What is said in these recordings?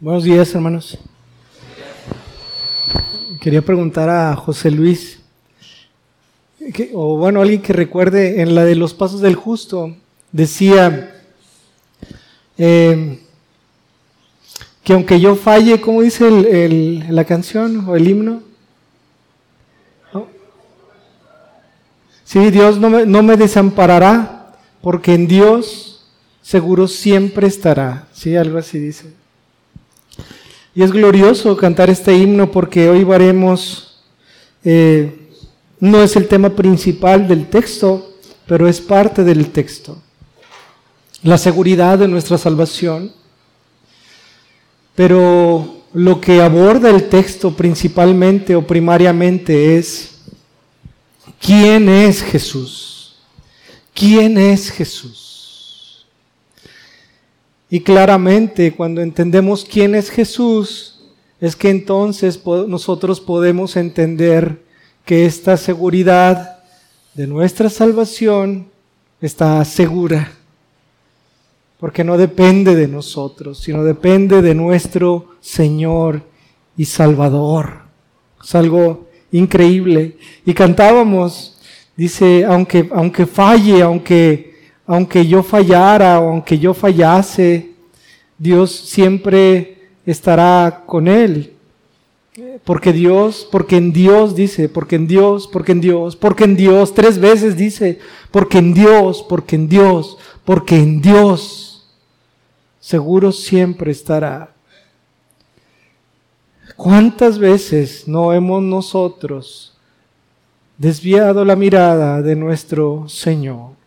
Buenos días, hermanos. Quería preguntar a José Luis, que- o bueno, alguien que recuerde en la de los pasos del justo, decía eh, que aunque yo falle, ¿cómo dice el- la canción o el himno? ¿No? Sí, Dios no me, no me desamparará, porque en Dios seguro siempre estará. Sí, algo así dice. Y es glorioso cantar este himno porque hoy veremos, eh, no es el tema principal del texto, pero es parte del texto. La seguridad de nuestra salvación. Pero lo que aborda el texto principalmente o primariamente es, ¿quién es Jesús? ¿Quién es Jesús? Y claramente cuando entendemos quién es Jesús, es que entonces nosotros podemos entender que esta seguridad de nuestra salvación está segura. Porque no depende de nosotros, sino depende de nuestro Señor y Salvador. Es algo increíble. Y cantábamos, dice, aunque, aunque falle, aunque aunque yo fallara o aunque yo fallase, Dios siempre estará con él. Porque Dios, porque en Dios dice, porque en Dios, porque en Dios, porque en Dios, tres veces dice, porque en Dios, porque en Dios, porque en Dios, seguro siempre estará. ¿Cuántas veces no hemos nosotros desviado la mirada de nuestro Señor?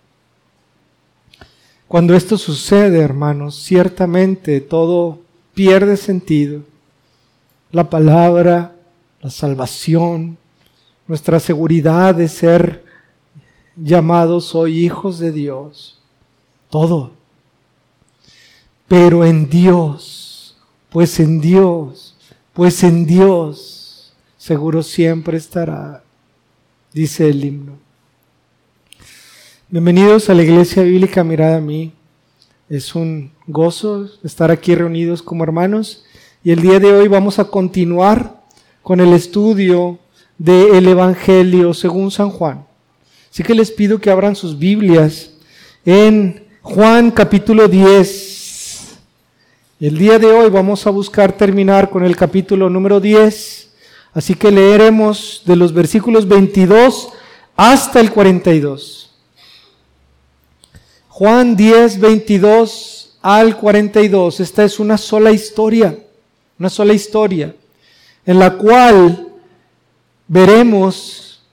Cuando esto sucede, hermanos, ciertamente todo pierde sentido. La palabra, la salvación, nuestra seguridad de ser llamados hoy hijos de Dios, todo. Pero en Dios, pues en Dios, pues en Dios, seguro siempre estará, dice el himno. Bienvenidos a la Iglesia Bíblica Mirada a mí. Es un gozo estar aquí reunidos como hermanos y el día de hoy vamos a continuar con el estudio del Evangelio según San Juan. Así que les pido que abran sus Biblias en Juan capítulo 10. El día de hoy vamos a buscar terminar con el capítulo número 10. Así que leeremos de los versículos 22 hasta el 42. Juan 10, 22 al 42. Esta es una sola historia, una sola historia, en la cual veremos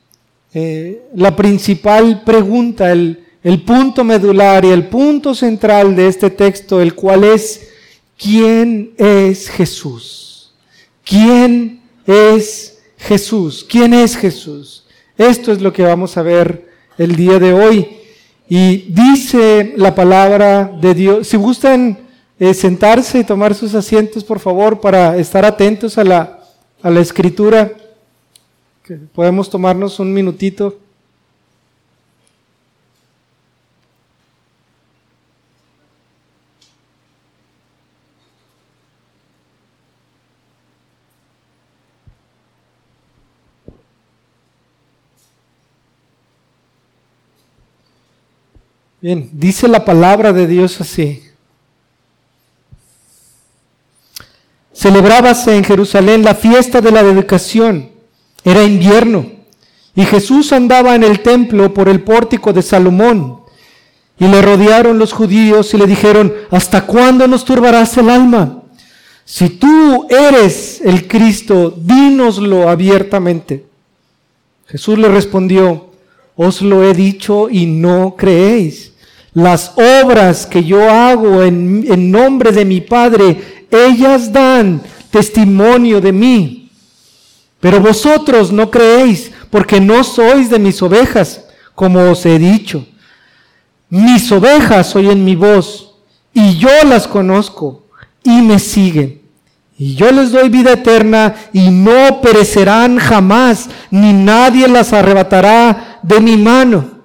eh, la principal pregunta, el, el punto medular y el punto central de este texto, el cual es, ¿quién es Jesús? ¿Quién es Jesús? ¿Quién es Jesús? Esto es lo que vamos a ver el día de hoy. Y dice la palabra de Dios, si gustan eh, sentarse y tomar sus asientos, por favor, para estar atentos a la, a la escritura, que podemos tomarnos un minutito. Bien, dice la palabra de Dios así. Celebrábase en Jerusalén la fiesta de la dedicación. Era invierno y Jesús andaba en el templo por el pórtico de Salomón. Y le rodearon los judíos y le dijeron, ¿hasta cuándo nos turbarás el alma? Si tú eres el Cristo, dínoslo abiertamente. Jesús le respondió, os lo he dicho y no creéis. Las obras que yo hago en, en, nombre de mi Padre, ellas dan testimonio de mí. Pero vosotros no creéis porque no sois de mis ovejas, como os he dicho. Mis ovejas oyen mi voz y yo las conozco y me siguen. Y yo les doy vida eterna y no perecerán jamás, ni nadie las arrebatará de mi mano.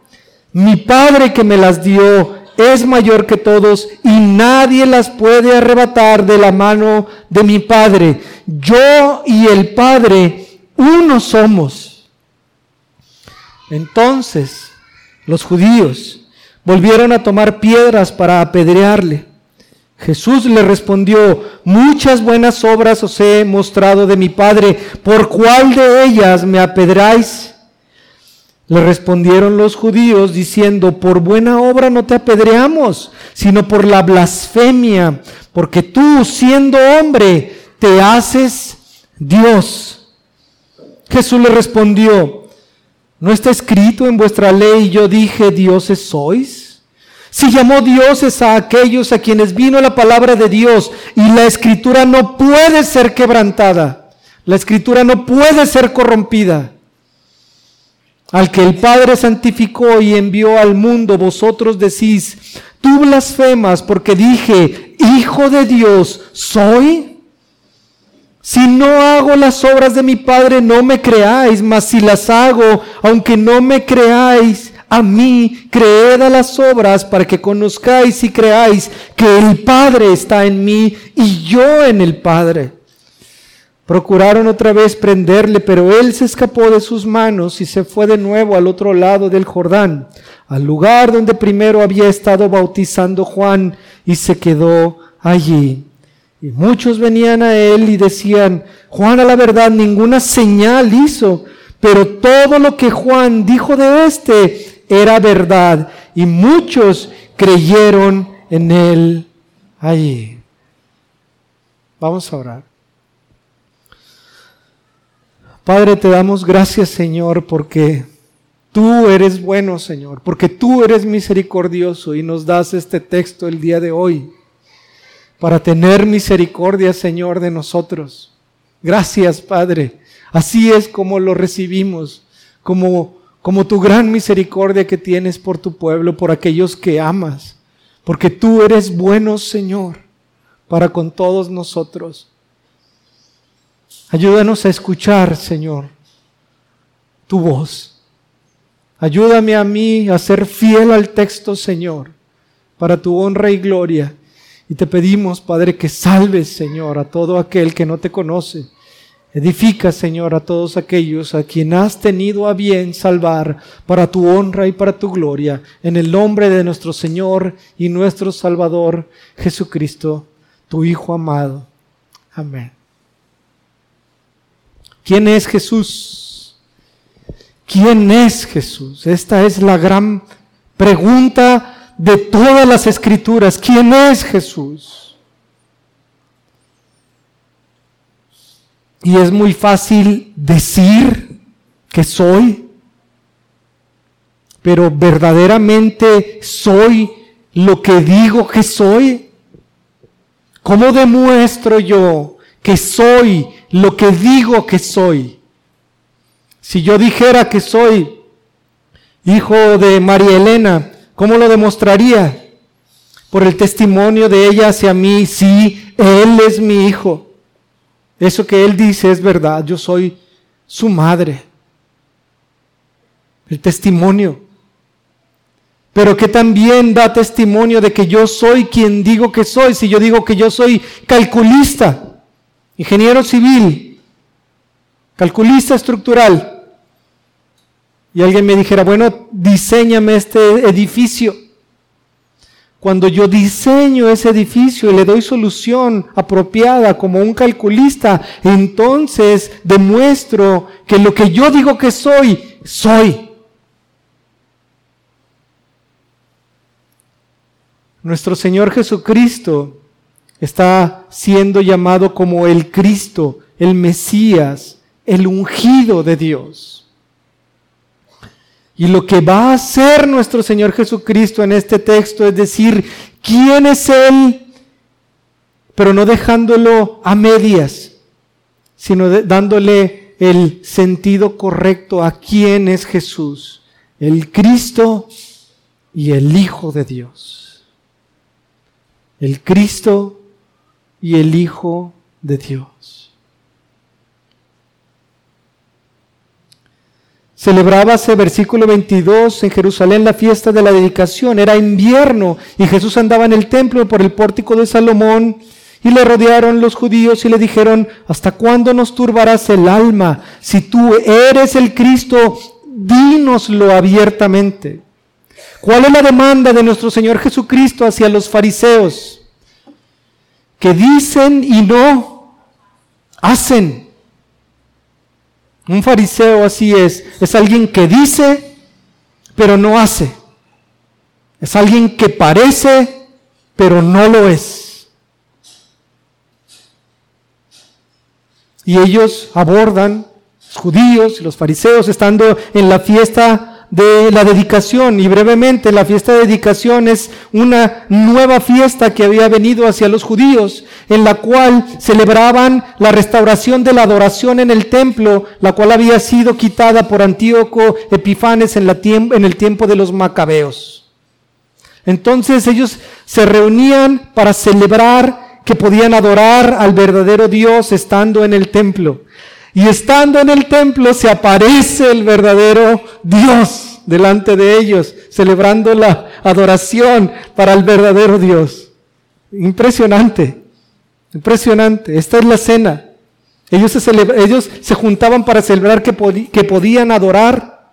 Mi Padre que me las dio, es mayor que todos y nadie las puede arrebatar de la mano de mi Padre. Yo y el Padre uno somos. Entonces los judíos volvieron a tomar piedras para apedrearle. Jesús le respondió, muchas buenas obras os he mostrado de mi Padre, ¿por cuál de ellas me apedráis? Le respondieron los judíos diciendo, por buena obra no te apedreamos, sino por la blasfemia, porque tú, siendo hombre, te haces Dios. Jesús le respondió, ¿no está escrito en vuestra ley, yo dije, dioses sois? Si llamó dioses a aquellos a quienes vino la palabra de Dios y la escritura no puede ser quebrantada, la escritura no puede ser corrompida. Al que el Padre santificó y envió al mundo, vosotros decís, tú blasfemas porque dije, Hijo de Dios soy. Si no hago las obras de mi Padre, no me creáis, mas si las hago, aunque no me creáis, a mí, creed a las obras para que conozcáis y creáis que el Padre está en mí y yo en el Padre. Procuraron otra vez prenderle, pero él se escapó de sus manos y se fue de nuevo al otro lado del Jordán, al lugar donde primero había estado bautizando Juan, y se quedó allí. Y muchos venían a él y decían, Juan a la verdad ninguna señal hizo, pero todo lo que Juan dijo de éste era verdad y muchos creyeron en él allí. Vamos a orar. Padre, te damos gracias, Señor, porque tú eres bueno, Señor, porque tú eres misericordioso y nos das este texto el día de hoy para tener misericordia, Señor, de nosotros. Gracias, Padre. Así es como lo recibimos, como como tu gran misericordia que tienes por tu pueblo, por aquellos que amas, porque tú eres bueno, Señor, para con todos nosotros. Ayúdanos a escuchar, Señor, tu voz. Ayúdame a mí a ser fiel al texto, Señor, para tu honra y gloria. Y te pedimos, Padre, que salves, Señor, a todo aquel que no te conoce Edifica, Señor, a todos aquellos a quien has tenido a bien salvar para tu honra y para tu gloria, en el nombre de nuestro Señor y nuestro Salvador Jesucristo, tu Hijo amado. Amén. ¿Quién es Jesús? ¿Quién es Jesús? Esta es la gran pregunta de todas las escrituras. ¿Quién es Jesús? Y es muy fácil decir que soy, pero verdaderamente soy lo que digo que soy. ¿Cómo demuestro yo que soy lo que digo que soy? Si yo dijera que soy hijo de María Elena, ¿cómo lo demostraría? Por el testimonio de ella hacia mí, sí, él es mi hijo. Eso que Él dice es verdad, yo soy su madre. El testimonio. Pero que también da testimonio de que yo soy quien digo que soy. Si yo digo que yo soy calculista, ingeniero civil, calculista estructural, y alguien me dijera, bueno, diseñame este edificio. Cuando yo diseño ese edificio y le doy solución apropiada como un calculista, entonces demuestro que lo que yo digo que soy, soy. Nuestro Señor Jesucristo está siendo llamado como el Cristo, el Mesías, el ungido de Dios. Y lo que va a hacer nuestro Señor Jesucristo en este texto es decir, ¿quién es Él? Pero no dejándolo a medias, sino dándole el sentido correcto a quién es Jesús, el Cristo y el Hijo de Dios. El Cristo y el Hijo de Dios. Celebrábase, versículo 22, en Jerusalén la fiesta de la dedicación. Era invierno y Jesús andaba en el templo por el pórtico de Salomón y le rodearon los judíos y le dijeron, ¿hasta cuándo nos turbarás el alma? Si tú eres el Cristo, dínoslo abiertamente. ¿Cuál es la demanda de nuestro Señor Jesucristo hacia los fariseos? Que dicen y no hacen. Un fariseo así es, es alguien que dice, pero no hace. Es alguien que parece, pero no lo es. Y ellos abordan, los judíos y los fariseos, estando en la fiesta de la dedicación. Y brevemente, la fiesta de dedicación es una nueva fiesta que había venido hacia los judíos, en la cual celebraban la restauración de la adoración en el templo, la cual había sido quitada por Antíoco Epifanes en, la en el tiempo de los macabeos. Entonces ellos se reunían para celebrar que podían adorar al verdadero Dios estando en el templo. Y estando en el templo se aparece el verdadero Dios delante de ellos, celebrando la adoración para el verdadero Dios. Impresionante, impresionante. Esta es la cena. Ellos se, ellos se juntaban para celebrar que, que podían adorar,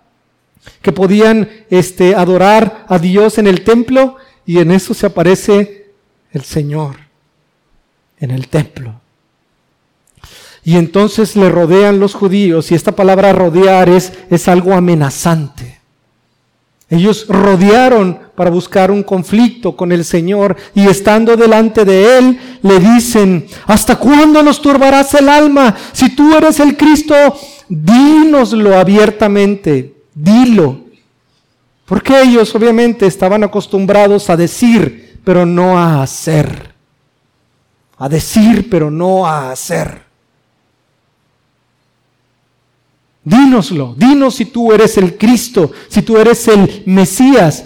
que podían este, adorar a Dios en el templo y en eso se aparece el Señor en el templo. Y entonces le rodean los judíos, y esta palabra rodear es, es algo amenazante. Ellos rodearon para buscar un conflicto con el Señor y estando delante de Él le dicen, ¿hasta cuándo nos turbarás el alma? Si tú eres el Cristo, dínoslo abiertamente, dilo. Porque ellos obviamente estaban acostumbrados a decir, pero no a hacer a decir, pero no a hacer. Dínoslo, dinos si tú eres el Cristo, si tú eres el Mesías.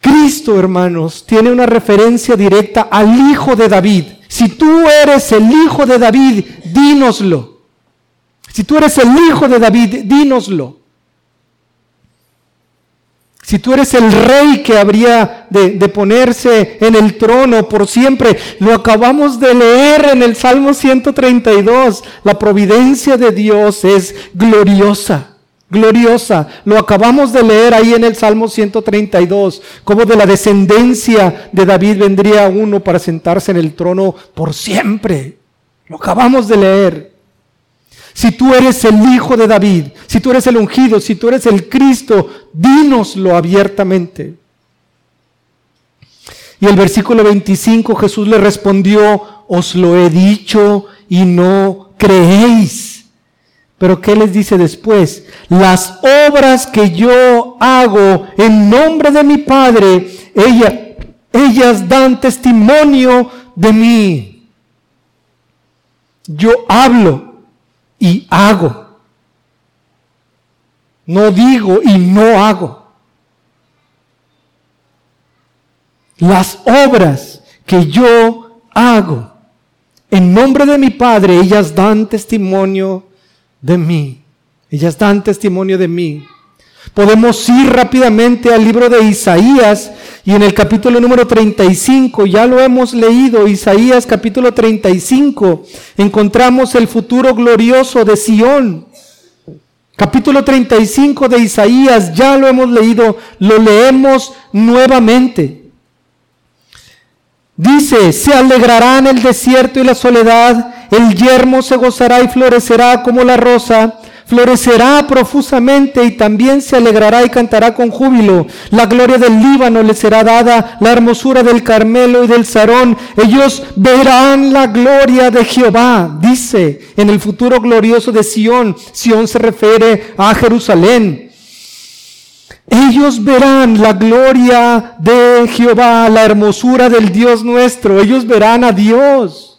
Cristo, hermanos, tiene una referencia directa al Hijo de David. Si tú eres el Hijo de David, dínoslo. Si tú eres el Hijo de David, dínoslo. Si tú eres el rey que habría de, ponerse en el trono por siempre, lo acabamos de leer en el Salmo 132. La providencia de Dios es gloriosa, gloriosa. Lo acabamos de leer ahí en el Salmo 132, como de la descendencia de David vendría uno para sentarse en el trono por siempre. Lo acabamos de leer. Si tú eres el hijo de David, si tú eres el ungido, si tú eres el Cristo, dínoslo abiertamente. Y el versículo 25 Jesús le respondió, os lo he dicho y no creéis. Pero ¿qué les dice después? Las obras que yo hago en nombre de mi Padre, ellas dan testimonio de mí. Yo hablo y hago. No digo y no hago. Las obras que yo hago en nombre de mi Padre, ellas dan testimonio de mí. Ellas dan testimonio de mí. Podemos ir rápidamente al libro de Isaías y en el capítulo número 35, ya lo hemos leído, Isaías capítulo 35, encontramos el futuro glorioso de Sión. Capítulo 35 de Isaías, ya lo hemos leído, lo leemos nuevamente. Dice, se alegrará en el desierto y la soledad, el yermo se gozará y florecerá como la rosa, florecerá profusamente y también se alegrará y cantará con júbilo. La gloria del Líbano le será dada, la hermosura del Carmelo y del Sarón. Ellos verán la gloria de Jehová, dice en el futuro glorioso de Sión. Sión se refiere a Jerusalén. Ellos verán la gloria de Jehová, la hermosura del Dios nuestro. Ellos verán a Dios.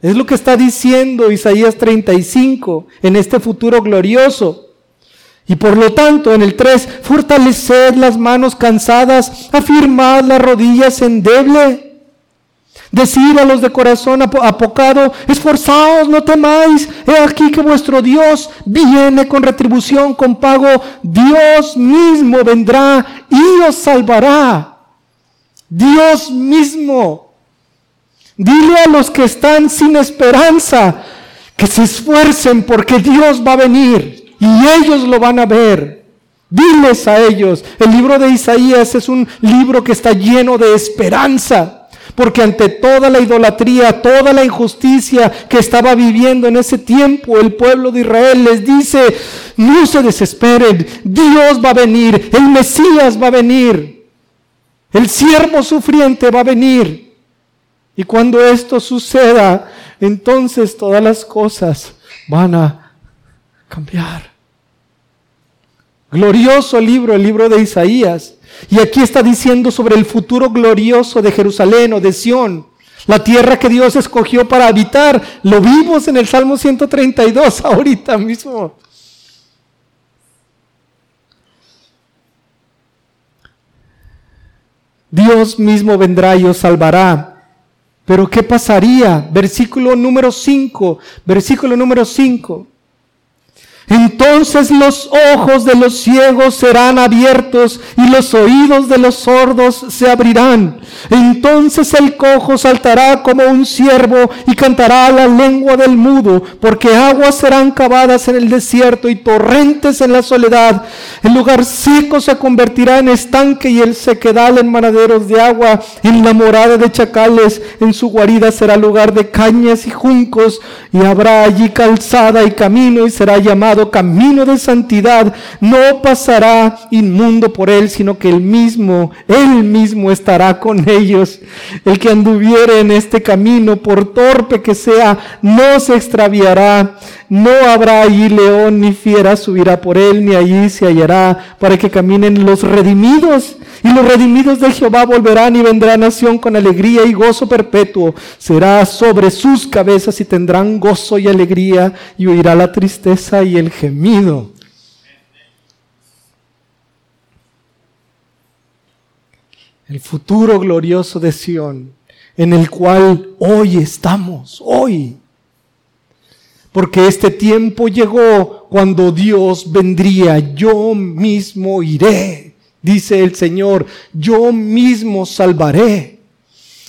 Es lo que está diciendo Isaías 35 en este futuro glorioso. Y por lo tanto, en el 3, fortaleced las manos cansadas, afirmad las rodillas endeble. Decir a los de corazón apocado, esforzaos, no temáis, he aquí que vuestro Dios viene con retribución, con pago, Dios mismo vendrá y os salvará. Dios mismo. Dile a los que están sin esperanza que se esfuercen porque Dios va a venir y ellos lo van a ver. Diles a ellos, el libro de Isaías es un libro que está lleno de esperanza. Porque ante toda la idolatría, toda la injusticia que estaba viviendo en ese tiempo, el pueblo de Israel les dice, no se desesperen, Dios va a venir, el Mesías va a venir, el siervo sufriente va a venir. Y cuando esto suceda, entonces todas las cosas van a cambiar. Glorioso libro, el libro de Isaías. Y aquí está diciendo sobre el futuro glorioso de Jerusalén o de Sión, la tierra que Dios escogió para habitar. Lo vimos en el Salmo 132 ahorita mismo. Dios mismo vendrá y os salvará. Pero ¿qué pasaría? Versículo número 5, versículo número 5. Entonces los ojos de los ciegos serán abiertos y los oídos de los sordos se abrirán. Entonces el cojo saltará como un ciervo y cantará la lengua del mudo, porque aguas serán cavadas en el desierto y torrentes en la soledad. El lugar seco se convertirá en estanque y el sequedal en manaderos de agua. En la morada de chacales, en su guarida será lugar de cañas y juncos, y habrá allí calzada y camino y será llamado camino de santidad, no pasará inmundo por él, sino que él mismo, él mismo estará con ellos. El que anduviere en este camino, por torpe que sea, no se extraviará. No habrá allí león ni fiera subirá por él, ni allí se hallará, para que caminen los redimidos. Y los redimidos de Jehová volverán y vendrá nación con alegría y gozo perpetuo. Será sobre sus cabezas y tendrán gozo y alegría y oirá la tristeza y el gemido. El futuro glorioso de Sión, en el cual hoy estamos, hoy. Porque este tiempo llegó cuando Dios vendría, yo mismo iré dice el Señor, yo mismo salvaré.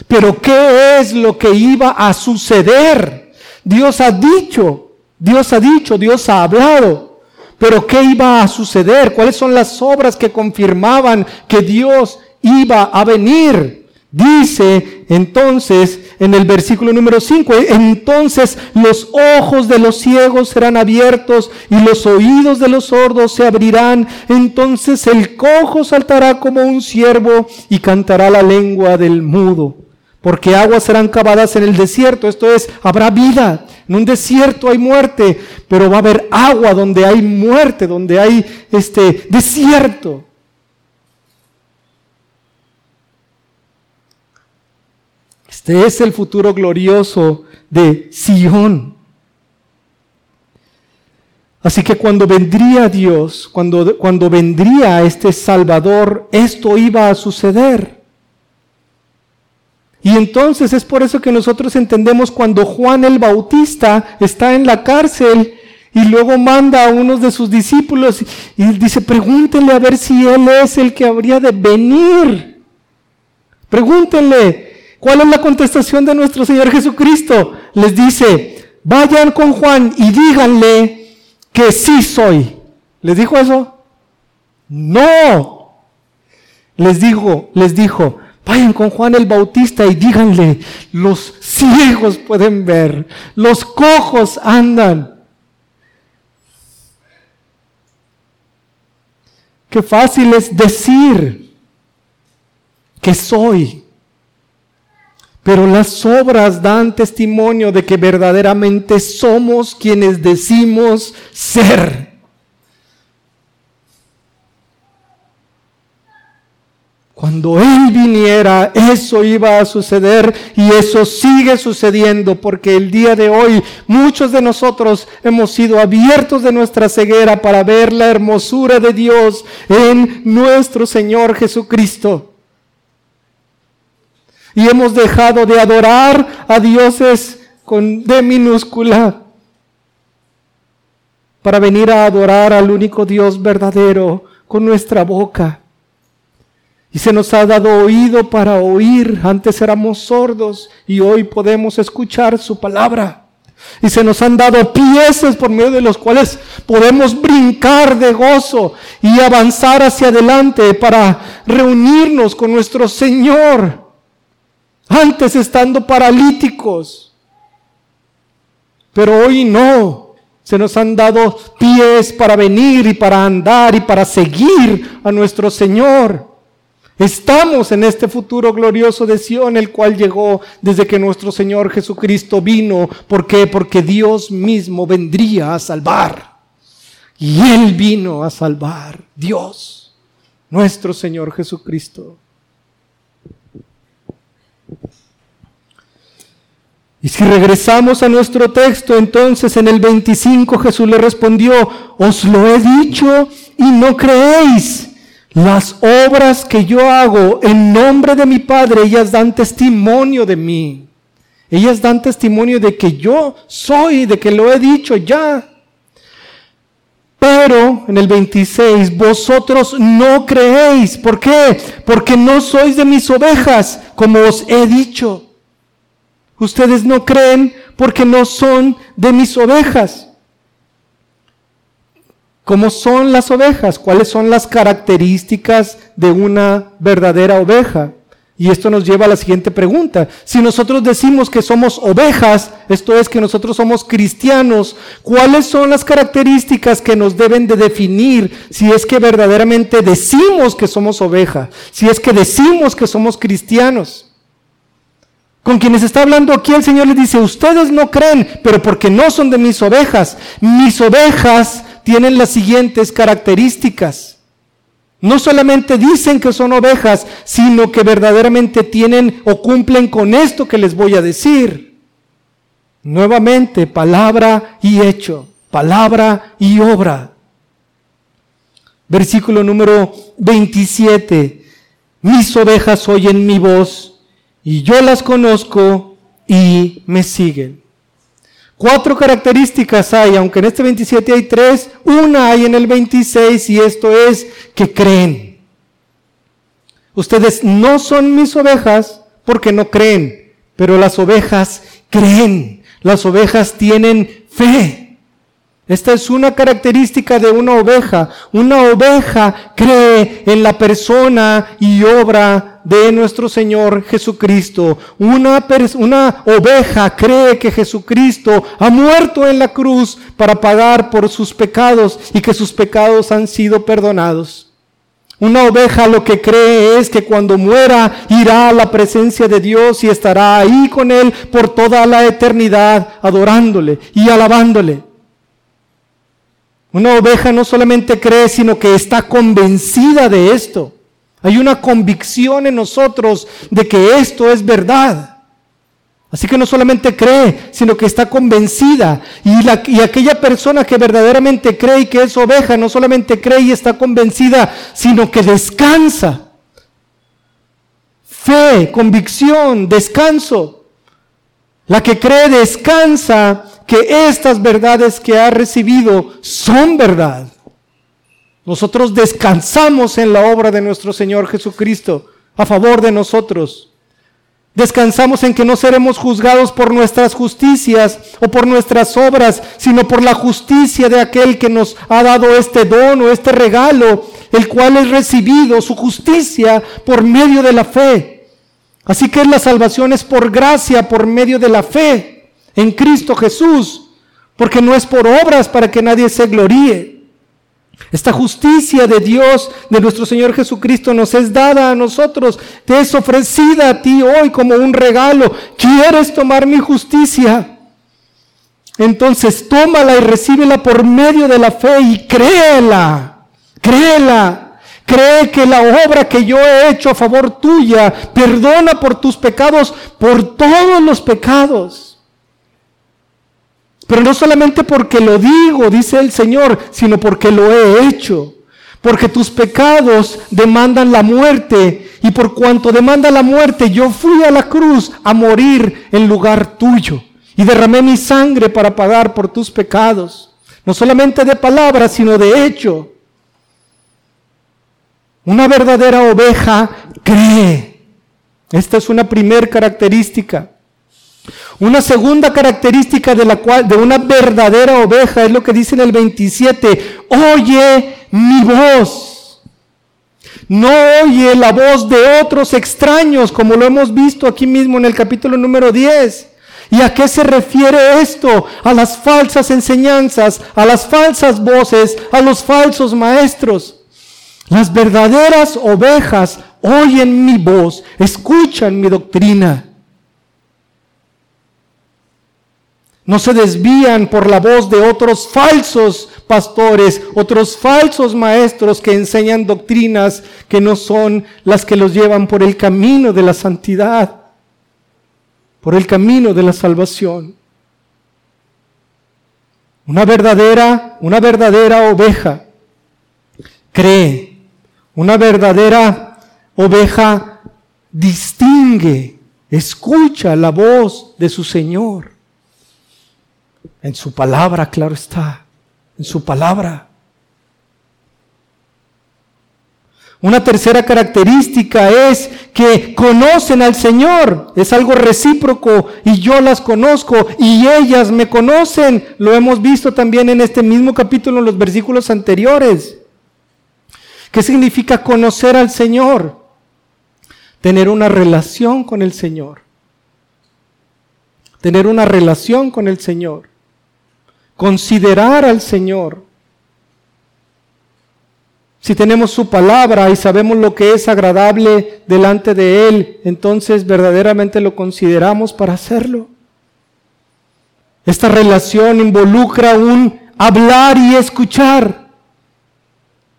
Pero ¿qué es lo que iba a suceder? Dios ha dicho, Dios ha dicho, Dios ha hablado. Pero ¿qué iba a suceder? ¿Cuáles son las obras que confirmaban que Dios iba a venir? Dice entonces en el versículo número 5, entonces los ojos de los ciegos serán abiertos y los oídos de los sordos se abrirán, entonces el cojo saltará como un ciervo y cantará la lengua del mudo. Porque aguas serán cavadas en el desierto, esto es, habrá vida. En un desierto hay muerte, pero va a haber agua donde hay muerte, donde hay este desierto. Es el futuro glorioso de Sion. Así que cuando vendría Dios, cuando, cuando vendría este Salvador, esto iba a suceder. Y entonces es por eso que nosotros entendemos cuando Juan el Bautista está en la cárcel y luego manda a unos de sus discípulos y dice, pregúntenle a ver si él es el que habría de venir. Pregúntenle, ¿Cuál es la contestación de nuestro Señor Jesucristo? Les dice, vayan con Juan y díganle que sí soy. ¿Les dijo eso? No. Les dijo, les dijo, vayan con Juan el Bautista y díganle, los ciegos pueden ver, los cojos andan. Qué fácil es decir que soy. Pero las obras dan testimonio de que verdaderamente somos quienes decimos ser. Cuando Él viniera, eso iba a suceder y eso sigue sucediendo porque el día de hoy muchos de nosotros hemos sido abiertos de nuestra ceguera para ver la hermosura de Dios en nuestro Señor Jesucristo. Y hemos dejado de adorar a dioses con D minúscula para venir a adorar al único Dios verdadero con nuestra boca. Y se nos ha dado oído para oír. Antes éramos sordos y hoy podemos escuchar su palabra. Y se nos han dado piezas por medio de los cuales podemos brincar de gozo y avanzar hacia adelante para reunirnos con nuestro Señor. Antes estando paralíticos. Pero hoy no. Se nos han dado pies para venir y para andar y para seguir a nuestro Señor. Estamos en este futuro glorioso de Sion, el cual llegó desde que nuestro Señor Jesucristo vino. ¿Por qué? Porque Dios mismo vendría a salvar. Y Él vino a salvar. Dios, nuestro Señor Jesucristo. Y si regresamos a nuestro texto, entonces en el 25 Jesús le respondió, os lo he dicho y no creéis. Las obras que yo hago en nombre de mi Padre, ellas dan testimonio de mí. Ellas dan testimonio de que yo soy, de que lo he dicho ya. Pero en el 26, vosotros no creéis. ¿Por qué? Porque no sois de mis ovejas, como os he dicho. Ustedes no creen porque no son de mis ovejas. ¿Cómo son las ovejas? ¿Cuáles son las características de una verdadera oveja? Y esto nos lleva a la siguiente pregunta. Si nosotros decimos que somos ovejas, esto es que nosotros somos cristianos, ¿cuáles son las características que nos deben de definir si es que verdaderamente decimos que somos ovejas? Si es que decimos que somos cristianos. Con quienes está hablando aquí el Señor les dice, ustedes no creen, pero porque no son de mis ovejas. Mis ovejas tienen las siguientes características. No solamente dicen que son ovejas, sino que verdaderamente tienen o cumplen con esto que les voy a decir. Nuevamente, palabra y hecho, palabra y obra. Versículo número 27. Mis ovejas oyen mi voz y yo las conozco y me siguen. Cuatro características hay, aunque en este 27 hay tres, una hay en el 26 y esto es que creen. Ustedes no son mis ovejas porque no creen, pero las ovejas creen. Las ovejas tienen fe. Esta es una característica de una oveja. Una oveja cree en la persona y obra de nuestro Señor Jesucristo. Una, una oveja cree que Jesucristo ha muerto en la cruz para pagar por sus pecados y que sus pecados han sido perdonados. Una oveja lo que cree es que cuando muera irá a la presencia de Dios y estará ahí con Él por toda la eternidad, adorándole y alabándole. Una oveja no solamente cree, sino que está convencida de esto. Hay una convicción en nosotros de que esto es verdad. Así que no solamente cree, sino que está convencida. Y, la, y, aquella persona que verdaderamente cree y que es oveja, no solamente cree y está convencida, sino que descansa. Fe, convicción, descanso. La que cree descansa que estas verdades que ha recibido son verdad. Nosotros descansamos en la obra de nuestro Señor Jesucristo a favor de nosotros. Descansamos en que no seremos juzgados por nuestras justicias o por nuestras obras, sino por la justicia de aquel que nos ha dado este don o este regalo, el cual es recibido, su justicia, por medio de la fe. Así que la salvación es por gracia, por medio de la fe en Cristo Jesús, porque no es por obras para que nadie se gloríe. Esta justicia de Dios, de nuestro Señor Jesucristo, nos es dada a nosotros, te es ofrecida a ti hoy como un regalo. ¿Quieres tomar mi justicia? Entonces tómala y recíbela por medio de la fe y créela, créela. Cree que la obra que yo he hecho a favor tuya perdona por tus pecados, por todos los pecados. Pero no solamente porque lo digo, dice el Señor, sino porque lo he hecho. Porque tus pecados demandan la muerte y por cuanto demanda la muerte, yo fui a la cruz a morir en lugar tuyo y derramé mi sangre para pagar por tus pecados, no solamente de palabra, sino de hecho. Una verdadera oveja cree. Esta es una primera característica. Una segunda característica de la cual de una verdadera oveja es lo que dice en el 27, oye mi voz. No oye la voz de otros extraños, como lo hemos visto aquí mismo en el capítulo número 10. ¿Y a qué se refiere esto? A las falsas enseñanzas, a las falsas voces, a los falsos maestros. Las verdaderas ovejas oyen mi voz, escuchan mi doctrina. No se desvían por la voz de otros falsos pastores, otros falsos maestros que enseñan doctrinas que no son las que los llevan por el camino de la santidad, por el camino de la salvación. Una verdadera, una verdadera oveja cree, una verdadera oveja distingue, escucha la voz de su Señor. En su palabra, claro está. En su palabra. Una tercera característica es que conocen al Señor. Es algo recíproco y yo las conozco y ellas me conocen. Lo hemos visto también en este mismo capítulo en los versículos anteriores. ¿Qué significa conocer al Señor? Tener una relación con el Señor. Tener una relación con el Señor considerar al Señor. Si tenemos su palabra y sabemos lo que es agradable delante de Él, entonces verdaderamente lo consideramos para hacerlo. Esta relación involucra un hablar y escuchar.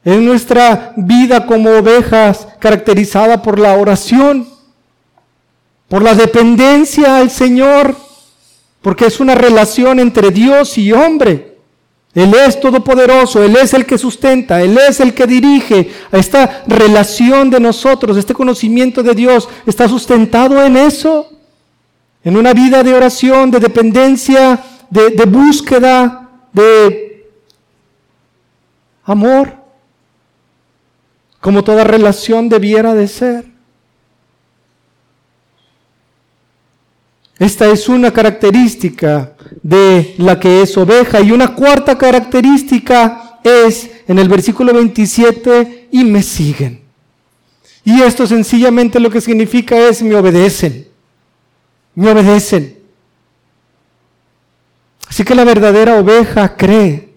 En nuestra vida como ovejas caracterizada por la oración, por la dependencia al Señor porque es una relación entre Dios y hombre. Él es todopoderoso, Él es el que sustenta, Él es el que dirige. Esta relación de nosotros, este conocimiento de Dios, está sustentado en eso, en una vida de oración, de dependencia, de, de búsqueda, de amor, como toda relación debiera de ser. Esta es una característica de la que es oveja. Y una cuarta característica es en el versículo 27, y me siguen. Y esto sencillamente lo que significa es me obedecen. Me obedecen. Así que la verdadera oveja cree.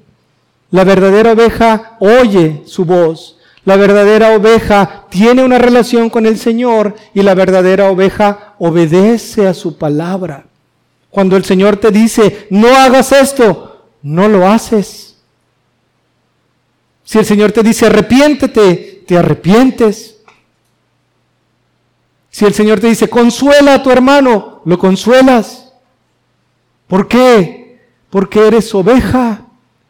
La verdadera oveja oye su voz. La verdadera oveja tiene una relación con el Señor y la verdadera oveja obedece a su palabra. Cuando el Señor te dice, no hagas esto, no lo haces. Si el Señor te dice, arrepiéntete, te arrepientes. Si el Señor te dice, consuela a tu hermano, lo consuelas. ¿Por qué? Porque eres oveja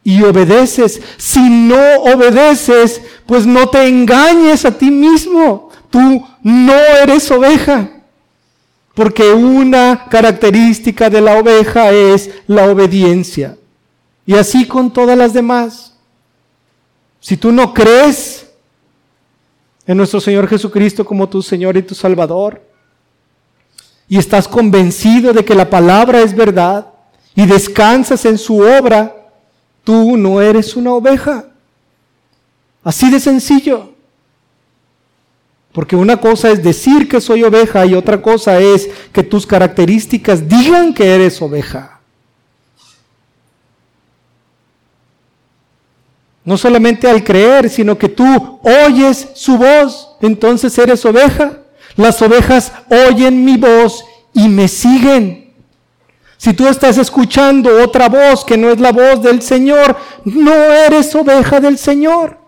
y obedeces. Si no obedeces, pues no te engañes a ti mismo. Tú no eres oveja. Porque una característica de la oveja es la obediencia. Y así con todas las demás. Si tú no crees en nuestro Señor Jesucristo como tu Señor y tu Salvador, y estás convencido de que la palabra es verdad, y descansas en su obra, Tú no eres una oveja. Así de sencillo. Porque una cosa es decir que soy oveja y otra cosa es que tus características digan que eres oveja. No solamente al creer, sino que tú oyes su voz, entonces eres oveja. Las ovejas oyen mi voz y me siguen. Si tú estás escuchando otra voz que no es la voz del Señor, no eres oveja del Señor.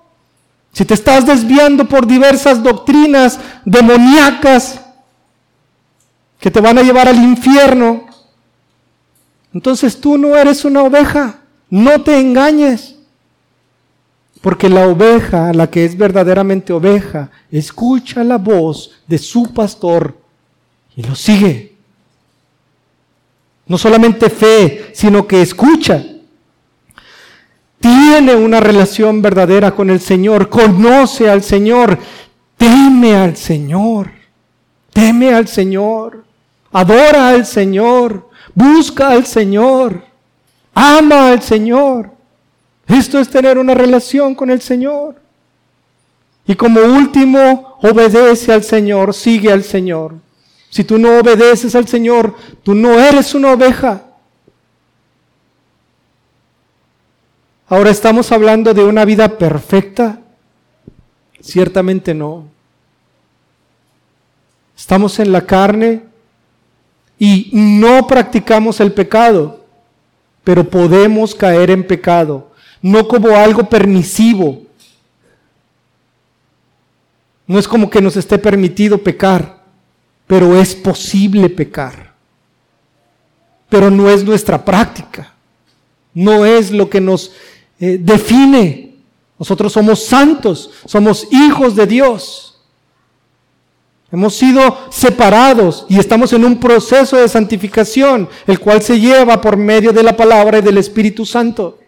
Si te estás desviando por diversas doctrinas demoníacas que te van a llevar al infierno, entonces tú no eres una oveja. No te engañes. Porque la oveja, la que es verdaderamente oveja, escucha la voz de su pastor y lo sigue. No solamente fe, sino que escucha. Tiene una relación verdadera con el Señor, conoce al Señor, teme al Señor, teme al Señor, adora al Señor, busca al Señor, ama al Señor. Esto es tener una relación con el Señor. Y como último, obedece al Señor, sigue al Señor. Si tú no obedeces al Señor, tú no eres una oveja. Ahora estamos hablando de una vida perfecta. Ciertamente no. Estamos en la carne y no practicamos el pecado, pero podemos caer en pecado no como algo permisivo. No es como que nos esté permitido pecar, pero es posible pecar. Pero no es nuestra práctica, no es lo que nos eh, define. Nosotros somos santos, somos hijos de Dios. Hemos sido separados y estamos en un proceso de santificación, el cual se lleva por medio de la palabra y del Espíritu Santo.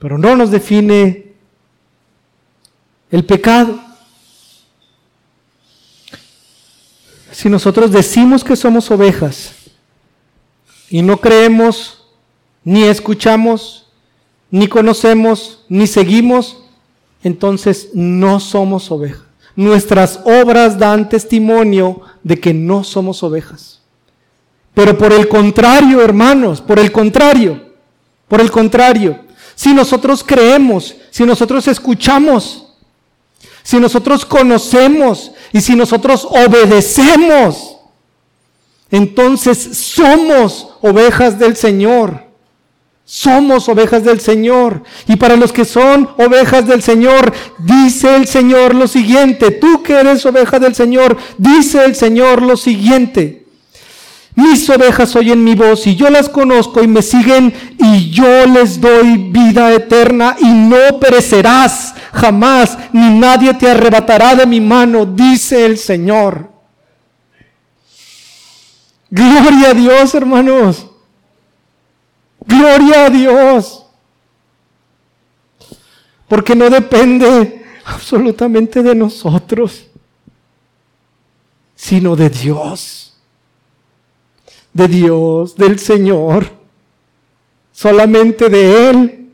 pero no nos define el pecado. Si nosotros decimos que somos ovejas y no creemos, ni escuchamos, ni conocemos, ni seguimos, entonces no somos ovejas. Nuestras obras dan testimonio de que no somos ovejas. Pero por el contrario, hermanos, por el contrario, por el contrario, si nosotros creemos, si nosotros escuchamos, si nosotros conocemos y si nosotros obedecemos, entonces somos ovejas del Señor. Somos ovejas del Señor. Y para los que son ovejas del Señor, dice el Señor lo siguiente. Tú que eres oveja del Señor, dice el Señor lo siguiente. Mis ovejas oyen mi voz y yo las conozco y me siguen y yo les doy vida eterna y no perecerás jamás, ni nadie te arrebatará de mi mano, dice el Señor. Gloria a Dios, hermanos. Gloria a Dios. Porque no depende absolutamente de nosotros, sino de Dios de Dios, del Señor, solamente de Él.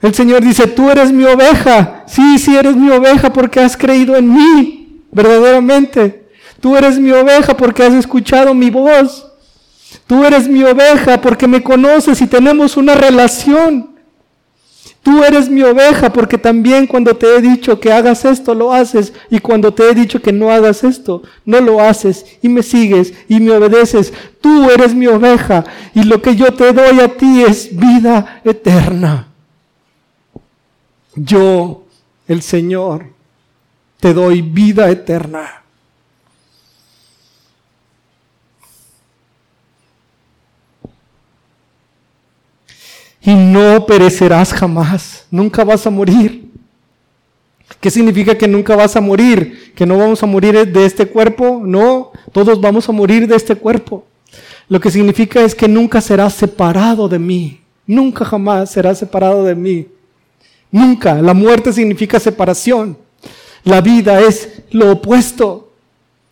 El Señor dice, tú eres mi oveja. Sí, sí eres mi oveja porque has creído en mí, verdaderamente. Tú eres mi oveja porque has escuchado mi voz. Tú eres mi oveja porque me conoces y tenemos una relación. Tú eres mi oveja porque también cuando te he dicho que hagas esto, lo haces. Y cuando te he dicho que no hagas esto, no lo haces. Y me sigues y me obedeces. Tú eres mi oveja y lo que yo te doy a ti es vida eterna. Yo, el Señor, te doy vida eterna. Y no perecerás jamás, nunca vas a morir. ¿Qué significa que nunca vas a morir? ¿Que no vamos a morir de este cuerpo? No, todos vamos a morir de este cuerpo. Lo que significa es que nunca serás separado de mí, nunca jamás serás separado de mí. Nunca. La muerte significa separación. La vida es lo opuesto.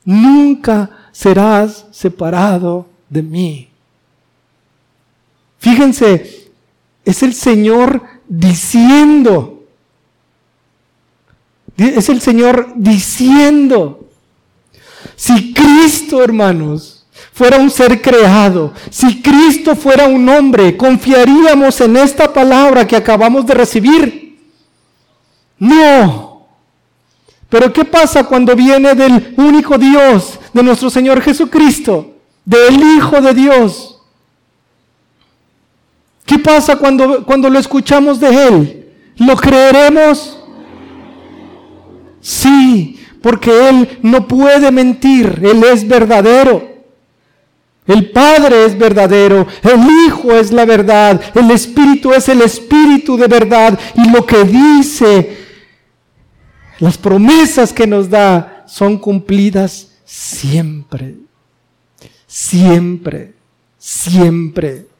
Nunca serás separado de mí. Fíjense, es el Señor diciendo. Es el Señor diciendo. Si Cristo, hermanos, fuera un ser creado, si Cristo fuera un hombre, confiaríamos en esta palabra que acabamos de recibir. No. Pero ¿qué pasa cuando viene del único Dios, de nuestro Señor Jesucristo, del Hijo de Dios? ¿Qué pasa cuando, cuando lo escuchamos de Él? ¿Lo creeremos? Sí, porque Él no puede mentir, Él es verdadero. El Padre es verdadero, el Hijo es la verdad, el Espíritu es el Espíritu de verdad y lo que dice, las promesas que nos da son cumplidas siempre, siempre, siempre.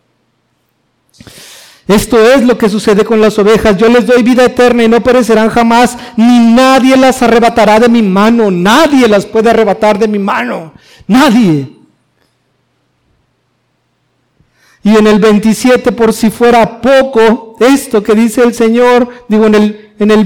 Esto es lo que sucede con las ovejas. Yo les doy vida eterna y no perecerán jamás, ni nadie las arrebatará de mi mano. Nadie las puede arrebatar de mi mano. Nadie. Y en el 27, por si fuera poco, esto que dice el Señor, digo en el, en el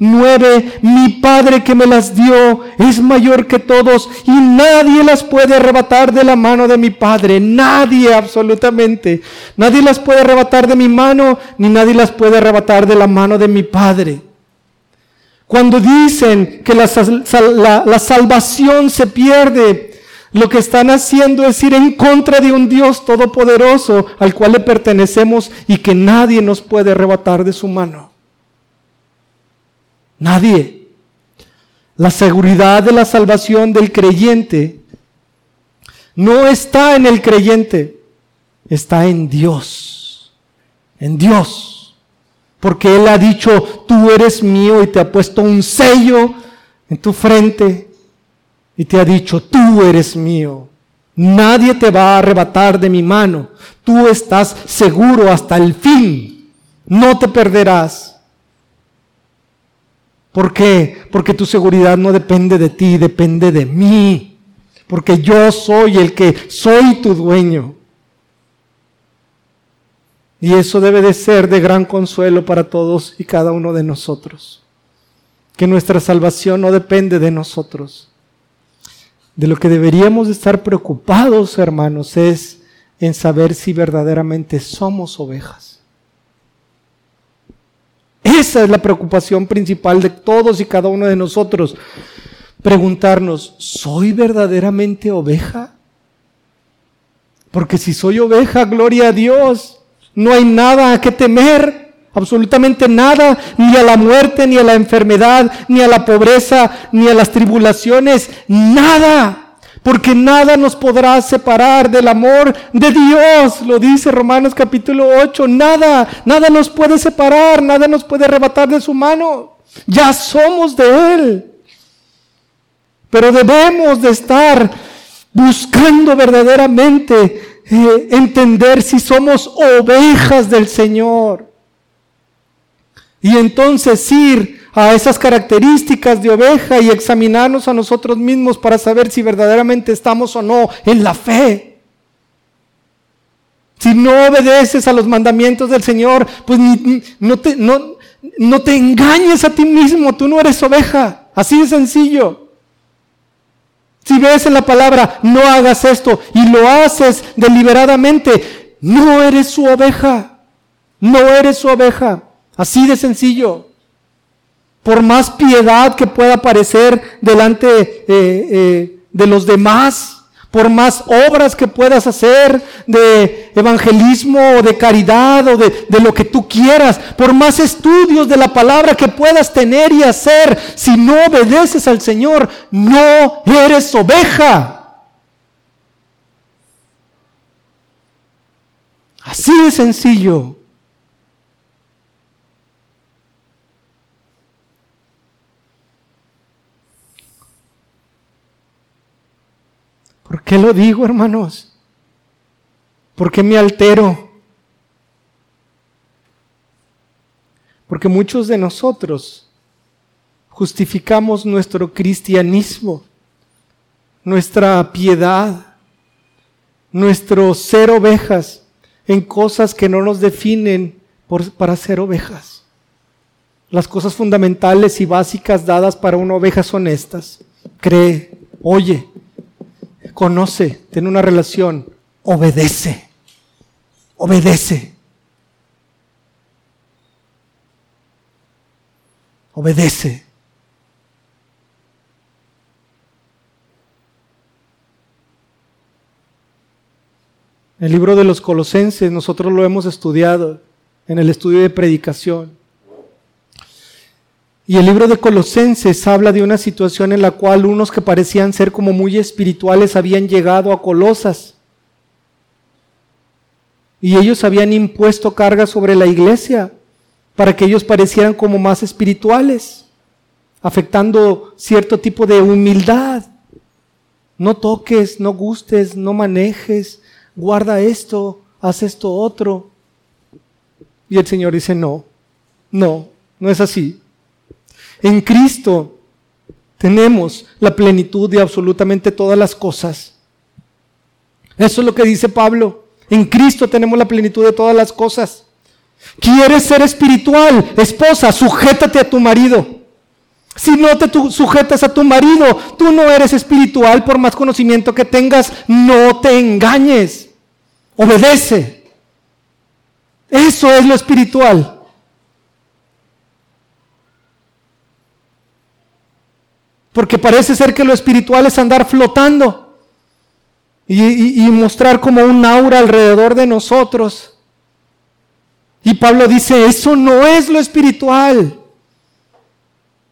29, mi Padre que me las dio es mayor que todos y nadie las puede arrebatar de la mano de mi Padre. Nadie, absolutamente. Nadie las puede arrebatar de mi mano, ni nadie las puede arrebatar de la mano de mi Padre. Cuando dicen que la salvación se pierde, lo que están haciendo es ir en contra de un Dios todopoderoso al cual le pertenecemos y que nadie nos puede arrebatar de su mano. Nadie. La seguridad de la salvación del creyente no está en el creyente, está en Dios. En Dios. Porque Él ha dicho, tú eres mío y te ha puesto un sello en tu frente y te ha dicho, tú eres mío, nadie te va a arrebatar de mi mano, tú estás seguro hasta el fin, no te perderás. ¿Por qué? Porque tu seguridad no depende de ti, depende de mí, porque yo soy el que soy tu dueño. Y eso debe de ser de gran consuelo para todos y cada uno de nosotros. Que nuestra salvación no depende de nosotros, de lo que deberíamos estar preocupados, hermanos, es en saber si verdaderamente somos ovejas. Esa es la preocupación principal de todos y cada uno de nosotros. Preguntarnos, ¿soy verdaderamente oveja? Porque si soy oveja, gloria a Dios, no hay nada a que temer absolutamente nada, ni a la muerte, ni a la enfermedad, ni a la pobreza, ni a las tribulaciones, nada. Porque nada nos podrá separar del amor de Dios, lo dice Romanos capítulo 8, nada, nada nos puede separar, nada nos puede arrebatar de su mano. Ya somos de Él. Pero debemos de estar buscando verdaderamente eh, entender si somos ovejas del Señor. Y entonces ir a esas características de oveja y examinarnos a nosotros mismos para saber si verdaderamente estamos o no en la fe. Si no obedeces a los mandamientos del Señor, pues no, te, no, no te engañes a ti mismo, tú no eres oveja. Así de sencillo. Si ves en la palabra, no hagas esto y lo haces deliberadamente, no eres su oveja. No eres su oveja. Así de sencillo. Por más piedad que pueda parecer delante eh, eh, de los demás, por más obras que puedas hacer de evangelismo o de caridad o de, de, lo que tú quieras, por más estudios de la palabra que puedas tener y hacer, si no obedeces al Señor, no eres oveja. Así de sencillo. ¿Por qué lo digo, hermanos? ¿Por qué me altero? Porque muchos de nosotros justificamos nuestro cristianismo, nuestra piedad, nuestro ser ovejas en cosas que no nos definen para ser ovejas. Las cosas fundamentales y básicas dadas para una oveja son estas. Cree, oye, conoce, tiene una relación, obedece, obedece. Obedece. El libro de los Colosenses nosotros lo hemos estudiado en el estudio de predicación. Y el libro de Colosenses habla de una situación en la cual unos que parecían ser como muy espirituales habían llegado a Colosas Y ellos habían impuesto cargas sobre la iglesia para que ellos parecieran como más espirituales, afectando cierto tipo de humildad. No toques, no gustes, no manejes, guarda esto, haz esto otro. Y el Señor dice, no, no, no es así. En Cristo tenemos la plenitud de absolutamente todas las cosas. Eso es lo que dice Pablo. En Cristo tenemos la plenitud de todas las cosas. ¿Quieres ser espiritual? Esposa, sujétate a tu marido. Si no te sujetas a tu marido, tú no eres espiritual por más conocimiento que tengas. No te engañes. Obedece. Eso es lo espiritual. Porque parece ser que lo espiritual es andar flotando y, mostrar como un aura alrededor de nosotros. Y Pablo dice, eso no es lo espiritual.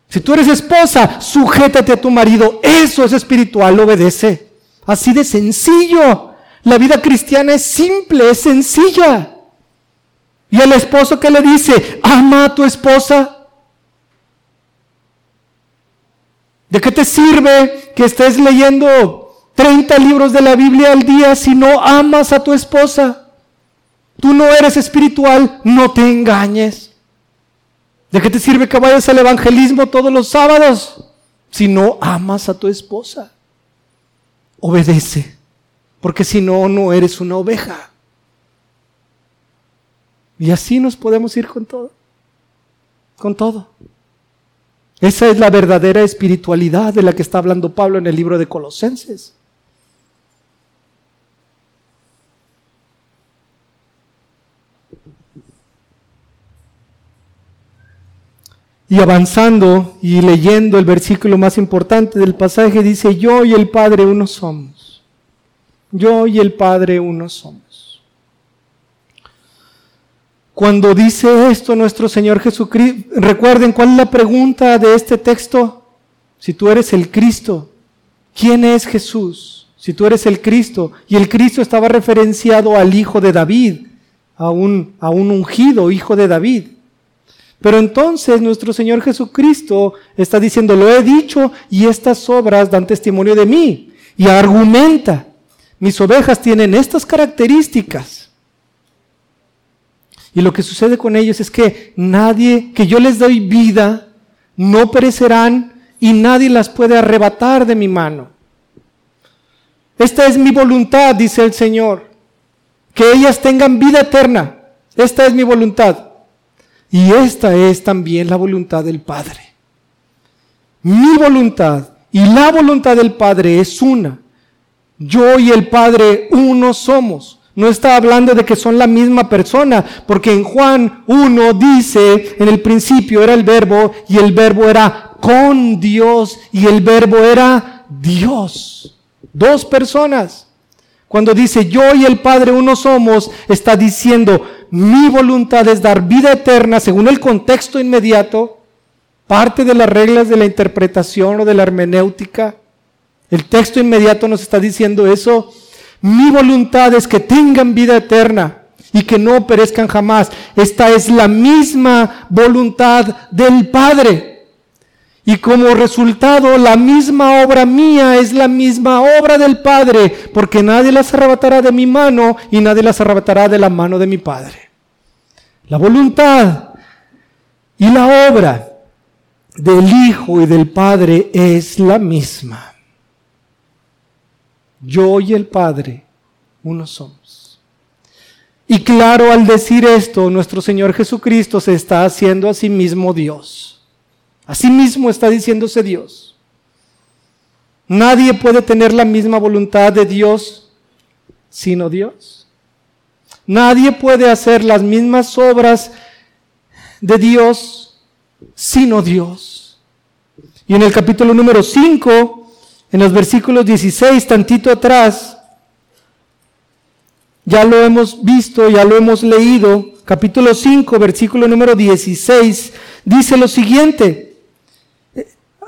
Si tú eres esposa, sujétate a tu marido. Eso es espiritual, obedece. Así de sencillo. La vida cristiana es simple, es sencilla. Y el esposo que le dice, ama a tu esposa. ¿De qué te sirve que estés leyendo 30 libros de la Biblia al día si no amas a tu esposa. Tú no eres espiritual, no te engañes. ¿De qué te sirve que vayas al evangelismo todos los sábados si no amas a tu esposa? Obedece, porque si no, no eres una oveja. Y así nos podemos ir con todo, con todo. Esa es la verdadera espiritualidad de la que está hablando Pablo en el libro de Colosenses. Y avanzando y leyendo el versículo más importante del pasaje, dice, yo y el Padre uno somos. Yo y el Padre uno somos. Cuando dice esto nuestro Señor Jesucristo, recuerden cuál es la pregunta de este texto. Si tú eres el Cristo, ¿quién es Jesús? Si tú eres el Cristo, y el Cristo estaba referenciado al Hijo de David, a un, a un ungido Hijo de David. Pero entonces nuestro Señor Jesucristo está diciendo, lo he dicho y estas obras dan testimonio de mí. Y argumenta, mis ovejas tienen estas características. Y lo que sucede con ellos es que nadie, que yo les doy vida, no perecerán y nadie las puede arrebatar de mi mano. Esta es mi voluntad, dice el Señor, que ellas tengan vida eterna. Esta es mi voluntad y esta es también la voluntad del Padre. Mi voluntad y la voluntad del Padre es una. Yo y el Padre uno somos. No está hablando de que son la misma persona, porque en Juan 1 dice, en el principio era el verbo y el verbo era con Dios y el verbo era Dios. Dos personas. Cuando dice yo y el Padre uno somos, está diciendo mi voluntad es dar vida eterna según el contexto inmediato, parte de las reglas de la interpretación o de la hermenéutica. El texto inmediato nos está diciendo eso. Mi voluntad es que tengan vida eterna y que no perezcan jamás. Esta es la misma voluntad del Padre. Y como resultado, la misma obra mía es la misma obra del Padre, porque nadie las arrebatará de mi mano y nadie las arrebatará de la mano de mi Padre. La voluntad y la obra del Hijo y del Padre es la misma. Yo y el Padre, uno somos. Y claro, al decir esto, nuestro Señor Jesucristo se está haciendo a sí mismo Dios. Asimismo está diciéndose Dios. Nadie puede tener la misma voluntad de Dios sino Dios. Nadie puede hacer las mismas obras de Dios sino Dios. Y en el capítulo número 5, en los versículos 16, tantito atrás, ya lo hemos visto, ya lo hemos leído, capítulo 5, versículo número 16, dice lo siguiente.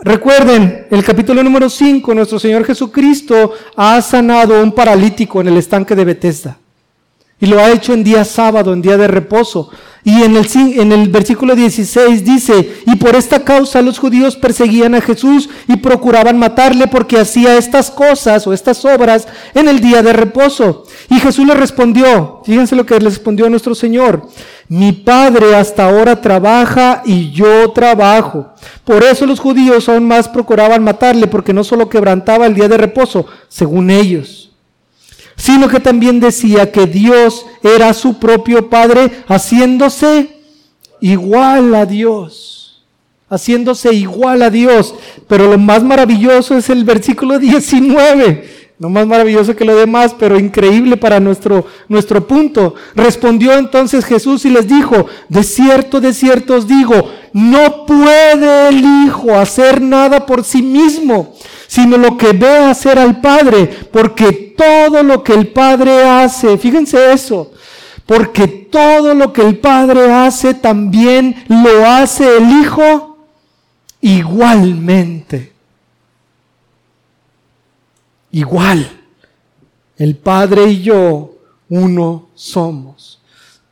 Recuerden, el capítulo número 5, nuestro Señor Jesucristo ha sanado un paralítico en el estanque de Bethesda. Y lo ha hecho en día sábado, en día de reposo. Y en el, en el versículo 16 dice, y por esta causa los judíos perseguían a Jesús y procuraban matarle porque hacía estas cosas o estas obras en el día de reposo. Y Jesús le respondió, fíjense lo que le respondió nuestro Señor, mi Padre hasta ahora trabaja y yo trabajo. Por eso los judíos aún más procuraban matarle porque no solo quebrantaba el día de reposo, según ellos sino que también decía que Dios era su propio Padre, haciéndose igual a Dios, haciéndose igual a Dios. Pero lo más maravilloso es el versículo 19. No más maravilloso que lo demás, pero increíble para nuestro, nuestro punto. Respondió entonces Jesús y les dijo, de cierto, de cierto os digo, no puede el Hijo hacer nada por sí mismo, sino lo que ve hacer al Padre, porque todo lo que el Padre hace, fíjense eso, porque todo lo que el Padre hace también lo hace el Hijo igualmente. Igual. El Padre y yo uno somos.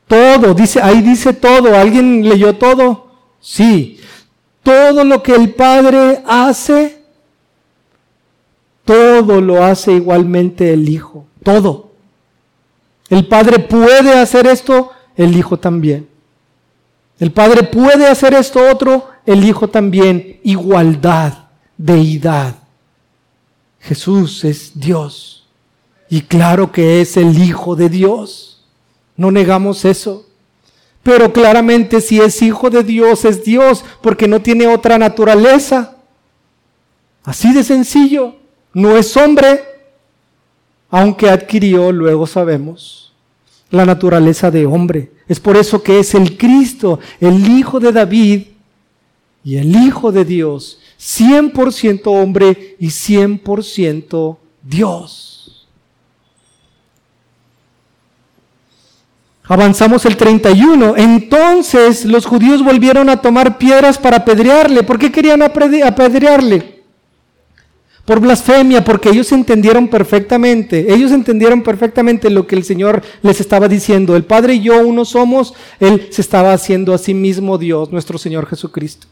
Todo, dice, ahí dice todo. ¿Alguien leyó todo? Sí. Todo lo que el Padre hace, todo lo hace igualmente el Hijo, todo. El Padre puede hacer esto, el Hijo también. El Padre puede hacer esto otro, el Hijo también. Igualdad, deidad. Jesús es Dios. Y claro que es el Hijo de Dios. No negamos eso. Pero claramente si es Hijo de Dios, es Dios, porque no tiene otra naturaleza. Así de sencillo no es hombre, aunque adquirió, luego sabemos, la naturaleza de hombre. Es por eso que es el Cristo, el Hijo de David y el Hijo de Dios, 100% hombre y 100% Dios. Avanzamos el 31. Entonces los judíos volvieron a tomar piedras para apedrearle. ¿Por qué querían apedrearle? Por blasfemia, porque ellos entendieron perfectamente, ellos entendieron perfectamente lo que el Señor les estaba diciendo. El Padre y yo uno somos, Él se estaba haciendo a sí mismo Dios, nuestro Señor Jesucristo.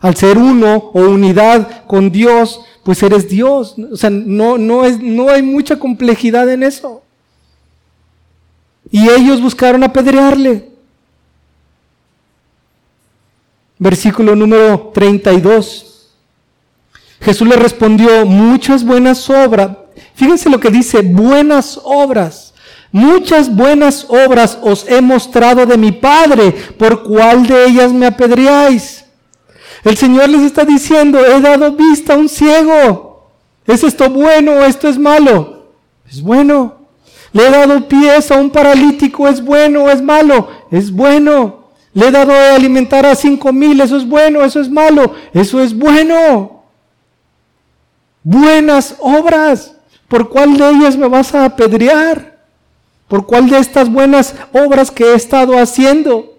Al ser uno o unidad con Dios, pues eres Dios. O sea, no, no, es, no hay mucha complejidad en eso. Y ellos buscaron apedrearle. Versículo número 32. Jesús le respondió, muchas buenas obras. Fíjense lo que dice, buenas obras. Muchas buenas obras os he mostrado de mi Padre, por cuál de ellas me apedreáis. El Señor les está diciendo, he dado vista a un ciego. ¿Es esto bueno o esto es malo? Es bueno. Le he dado pies a un paralítico, ¿es bueno o es malo? Es bueno. Le he dado de alimentar a cinco mil, eso es bueno, eso es malo, eso es bueno buenas obras. ¿Por cuál de ellas me vas a apedrear? ¿Por cuál de estas buenas obras que he estado haciendo?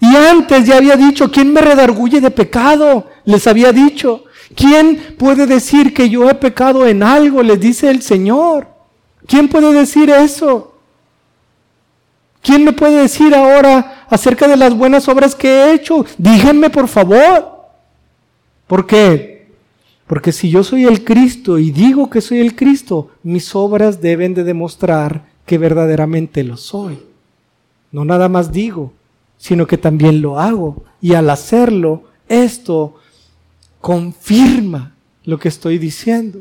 Y antes ya había dicho, ¿quién me redarguye de pecado? Les había dicho, ¿quién puede decir que yo he pecado en algo? Les dice el Señor. ¿Quién puede decir eso? ¿Quién me puede decir ahora acerca de las buenas obras que he hecho? Díganme por favor. ¿Por qué? Porque si yo soy el Cristo y digo que soy el Cristo, mis obras deben de demostrar que verdaderamente lo soy. No nada más digo, sino que también lo hago. Y al hacerlo, esto confirma lo que estoy diciendo.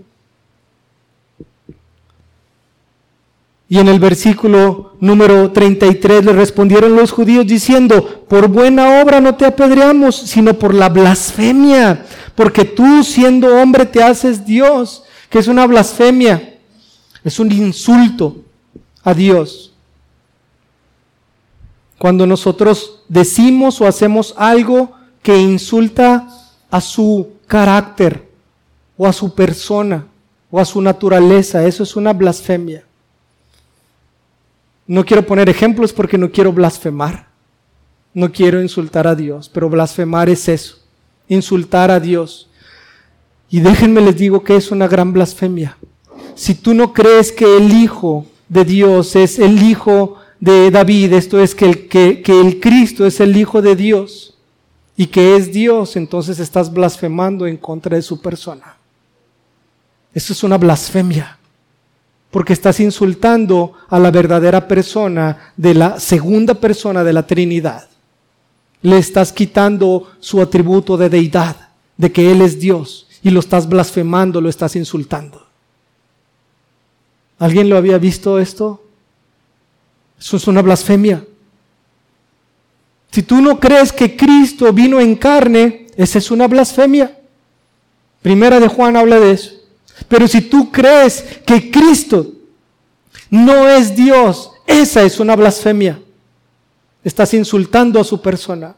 Y en el versículo número 33 le respondieron los judíos diciendo, por buena obra no te apedreamos, sino por la blasfemia, porque tú siendo hombre te haces Dios, que es una blasfemia, es un insulto a Dios. Cuando nosotros decimos o hacemos algo que insulta a su carácter o a su persona o a su naturaleza, eso es una blasfemia. No quiero poner ejemplos porque no quiero blasfemar. No quiero insultar a Dios, pero blasfemar es eso, insultar a Dios. Y déjenme les digo que es una gran blasfemia. Si tú no crees que el Hijo de Dios es el Hijo de David, esto es que el, que, que el Cristo es el Hijo de Dios y que es Dios, entonces estás blasfemando en contra de su persona. Eso es una blasfemia, porque estás insultando a la verdadera persona de la segunda persona de la Trinidad. Le estás quitando su atributo de deidad, de que Él es Dios, y lo estás blasfemando, lo estás insultando. ¿Alguien lo había visto esto? Eso es una blasfemia. Si tú no crees que Cristo vino en carne, esa es una blasfemia. Primera de Juan habla de eso. Pero si tú crees que Cristo no es Dios, esa es una blasfemia. Estás insultando a su persona,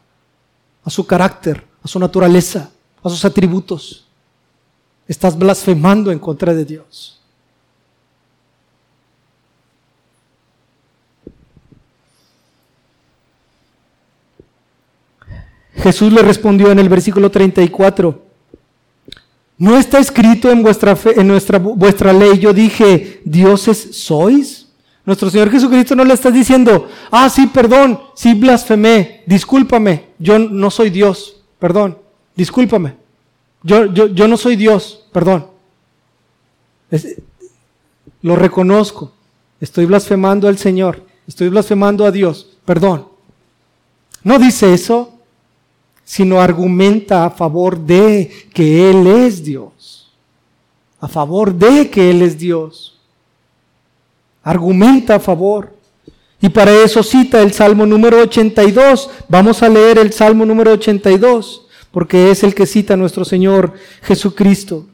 a su carácter, a su naturaleza, a sus atributos. Estás blasfemando en contra de Dios. Jesús le respondió en el versículo 34, ¿no está escrito en vuestra, fe, en nuestra, vuestra ley, yo dije, dioses sois? Nuestro Señor Jesucristo no le está diciendo, ah, sí, perdón, sí blasfemé, discúlpame, yo no soy Dios, perdón, discúlpame, yo, yo, yo no soy Dios, perdón. lo reconozco, estoy blasfemando al Señor, estoy blasfemando a Dios, perdón. No dice eso, sino argumenta a favor de que Él es Dios. A favor de que Él es Dios. Argumenta a favor. Y para eso cita el Salmo número 82. Vamos a leer el Salmo número 82, porque es el que cita nuestro Señor Jesucristo.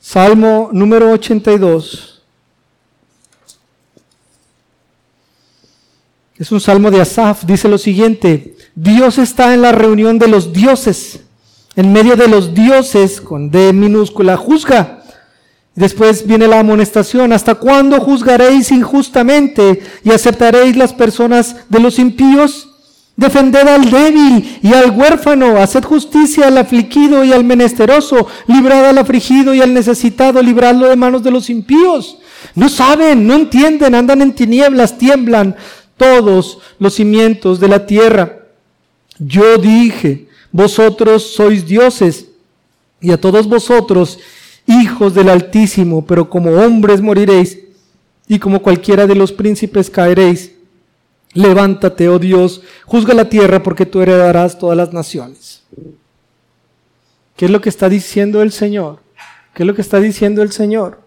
Salmo número 82. Es un salmo de Asaf, dice lo siguiente, Dios está en la reunión de los dioses, en medio de los dioses, con D minúscula, juzga. Después viene la amonestación, ¿hasta cuándo juzgaréis injustamente y aceptaréis las personas de los impíos? Defended al débil y al huérfano, haced justicia al afligido y al menesteroso, librad al afligido y al necesitado, libradlo de manos de los impíos. No saben, no entienden, andan en tinieblas, tiemblan, todos los cimientos de la tierra. Yo dije, vosotros sois dioses y a todos vosotros hijos del Altísimo, pero como hombres moriréis y como cualquiera de los príncipes caeréis. Levántate, oh Dios, juzga la tierra porque tú heredarás todas las naciones. ¿Qué es lo que está diciendo el Señor? ¿Qué es lo que está diciendo el Señor?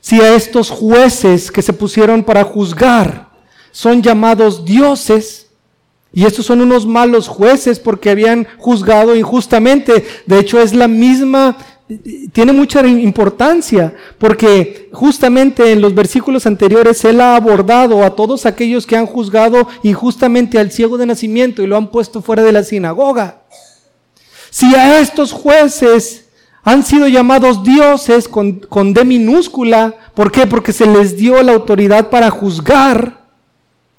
Si a estos jueces que se pusieron para juzgar, son llamados dioses. Y estos son unos malos jueces porque habían juzgado injustamente. De hecho, es la misma, tiene mucha importancia porque justamente en los versículos anteriores Él ha abordado a todos aquellos que han juzgado injustamente al ciego de nacimiento y lo han puesto fuera de la sinagoga. Si a estos jueces han sido llamados dioses con, con D minúscula, ¿por qué? Porque se les dio la autoridad para juzgar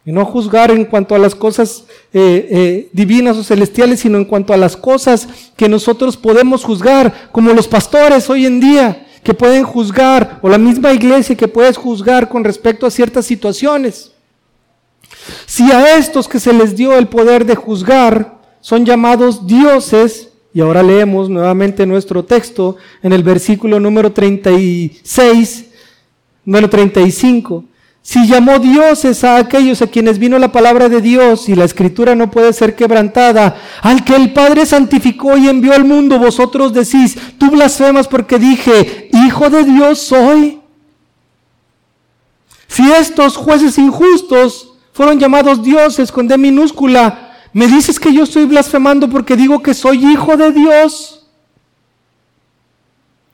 y no juzgar en cuanto a las cosas eh, eh, divinas o celestiales, sino en cuanto a las cosas que nosotros podemos juzgar, como los pastores hoy en día, que pueden juzgar, o la misma iglesia que puedes juzgar con respecto a ciertas situaciones. Si a estos que se les dio el poder de juzgar son llamados dioses, y ahora leemos nuevamente nuestro texto en el versículo número 36, número 35. Si llamó dioses a aquellos a quienes vino la palabra de Dios y la escritura no puede ser quebrantada, al que el Padre santificó y envió al mundo, vosotros decís, tú blasfemas porque dije, Hijo de Dios soy. Si estos jueces injustos fueron llamados dioses con D minúscula, ¿me dices que yo estoy blasfemando porque digo que soy hijo de Dios?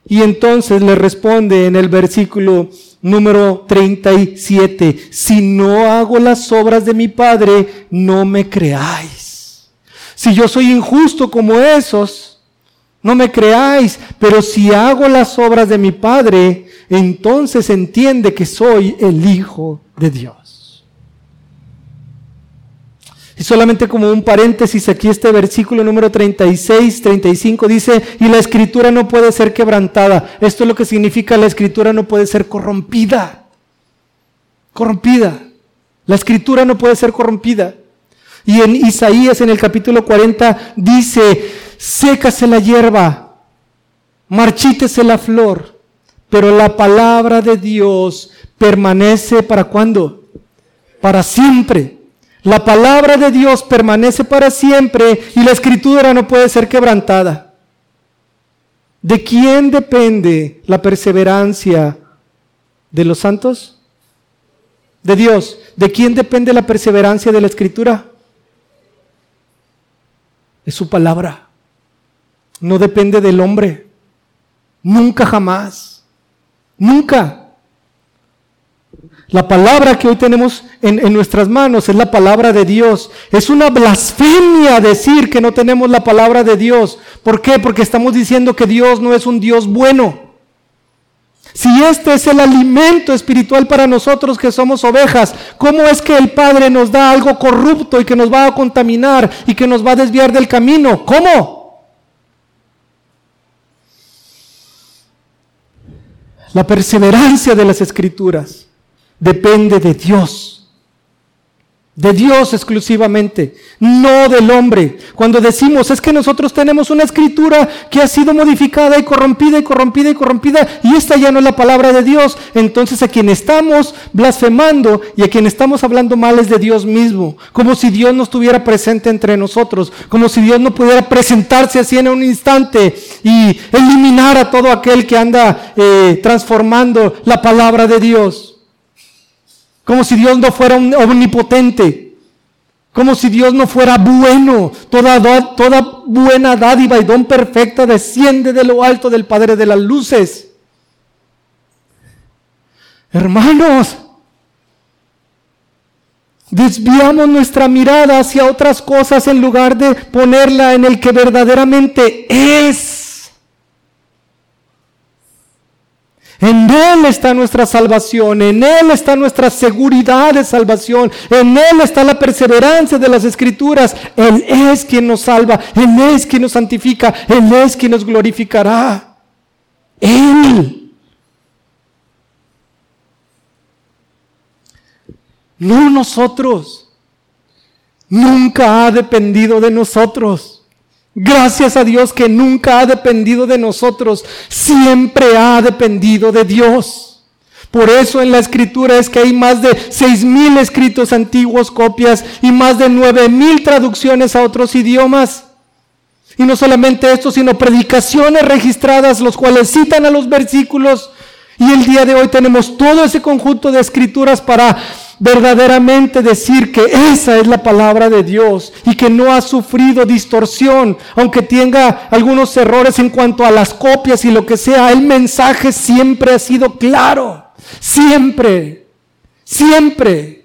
Y entonces le responde en el versículo número 37, si no hago las obras de mi Padre, no me creáis. Si yo soy injusto como esos, no me creáis, pero si hago las obras de mi Padre, entonces entiende que soy el Hijo de Dios. Y solamente como un paréntesis, aquí este versículo número 36, 35 dice, y la escritura no puede ser quebrantada. Esto es lo que significa la escritura no puede ser corrompida. Corrompida. La escritura no puede ser corrompida. Y en Isaías en el capítulo 40 dice, sécase la hierba, marchítese la flor, pero la palabra de Dios permanece para cuándo? Para siempre. La palabra de Dios permanece para siempre y la escritura no puede ser quebrantada. ¿De quién depende la perseverancia de los santos? De Dios. ¿De quién depende la perseverancia de la escritura? Es su palabra. No depende del hombre. Nunca jamás. Nunca. La palabra que hoy tenemos en, nuestras manos es la palabra de Dios. Es una blasfemia decir que no tenemos la palabra de Dios. ¿Por qué? Porque estamos diciendo que Dios no es un Dios bueno. Si este es el alimento espiritual para nosotros que somos ovejas, ¿cómo es que el Padre nos da algo corrupto y que nos va a contaminar y que nos va a desviar del camino? ¿Cómo? La perseverancia de las escrituras depende de Dios. De Dios exclusivamente, no del hombre. Cuando decimos es que nosotros tenemos una escritura que ha sido modificada y corrompida y corrompida y corrompida y esta ya no es la palabra de Dios, entonces a quien estamos blasfemando y a quien estamos hablando mal es de Dios mismo, como si Dios no estuviera presente entre nosotros, como si Dios no pudiera presentarse así en un instante y eliminar a todo aquel que anda eh, transformando la palabra de Dios. Como si Dios no fuera omnipotente. Como si Dios no fuera bueno. Toda, toda buena dádiva y don perfecta desciende de lo alto del Padre de las Luces. Hermanos, desviamos nuestra mirada hacia otras cosas en lugar de ponerla en el que verdaderamente es. En Él está nuestra salvación, en Él está nuestra seguridad de salvación, en Él está la perseverancia de las escrituras. Él es quien nos salva, Él es quien nos santifica, Él es quien nos glorificará. Él. No nosotros. Nunca ha dependido de nosotros. Gracias a Dios que nunca ha dependido de nosotros, siempre ha dependido de Dios. Por eso en la escritura es que hay más de seis mil escritos antiguos, copias y más de nueve mil traducciones a otros idiomas. Y no solamente esto, sino predicaciones registradas, los cuales citan a los versículos. Y el día de hoy tenemos todo ese conjunto de escrituras para verdaderamente decir que esa es la palabra de Dios y que no ha sufrido distorsión, aunque tenga algunos errores en cuanto a las copias y lo que sea, el mensaje siempre ha sido claro, siempre, siempre.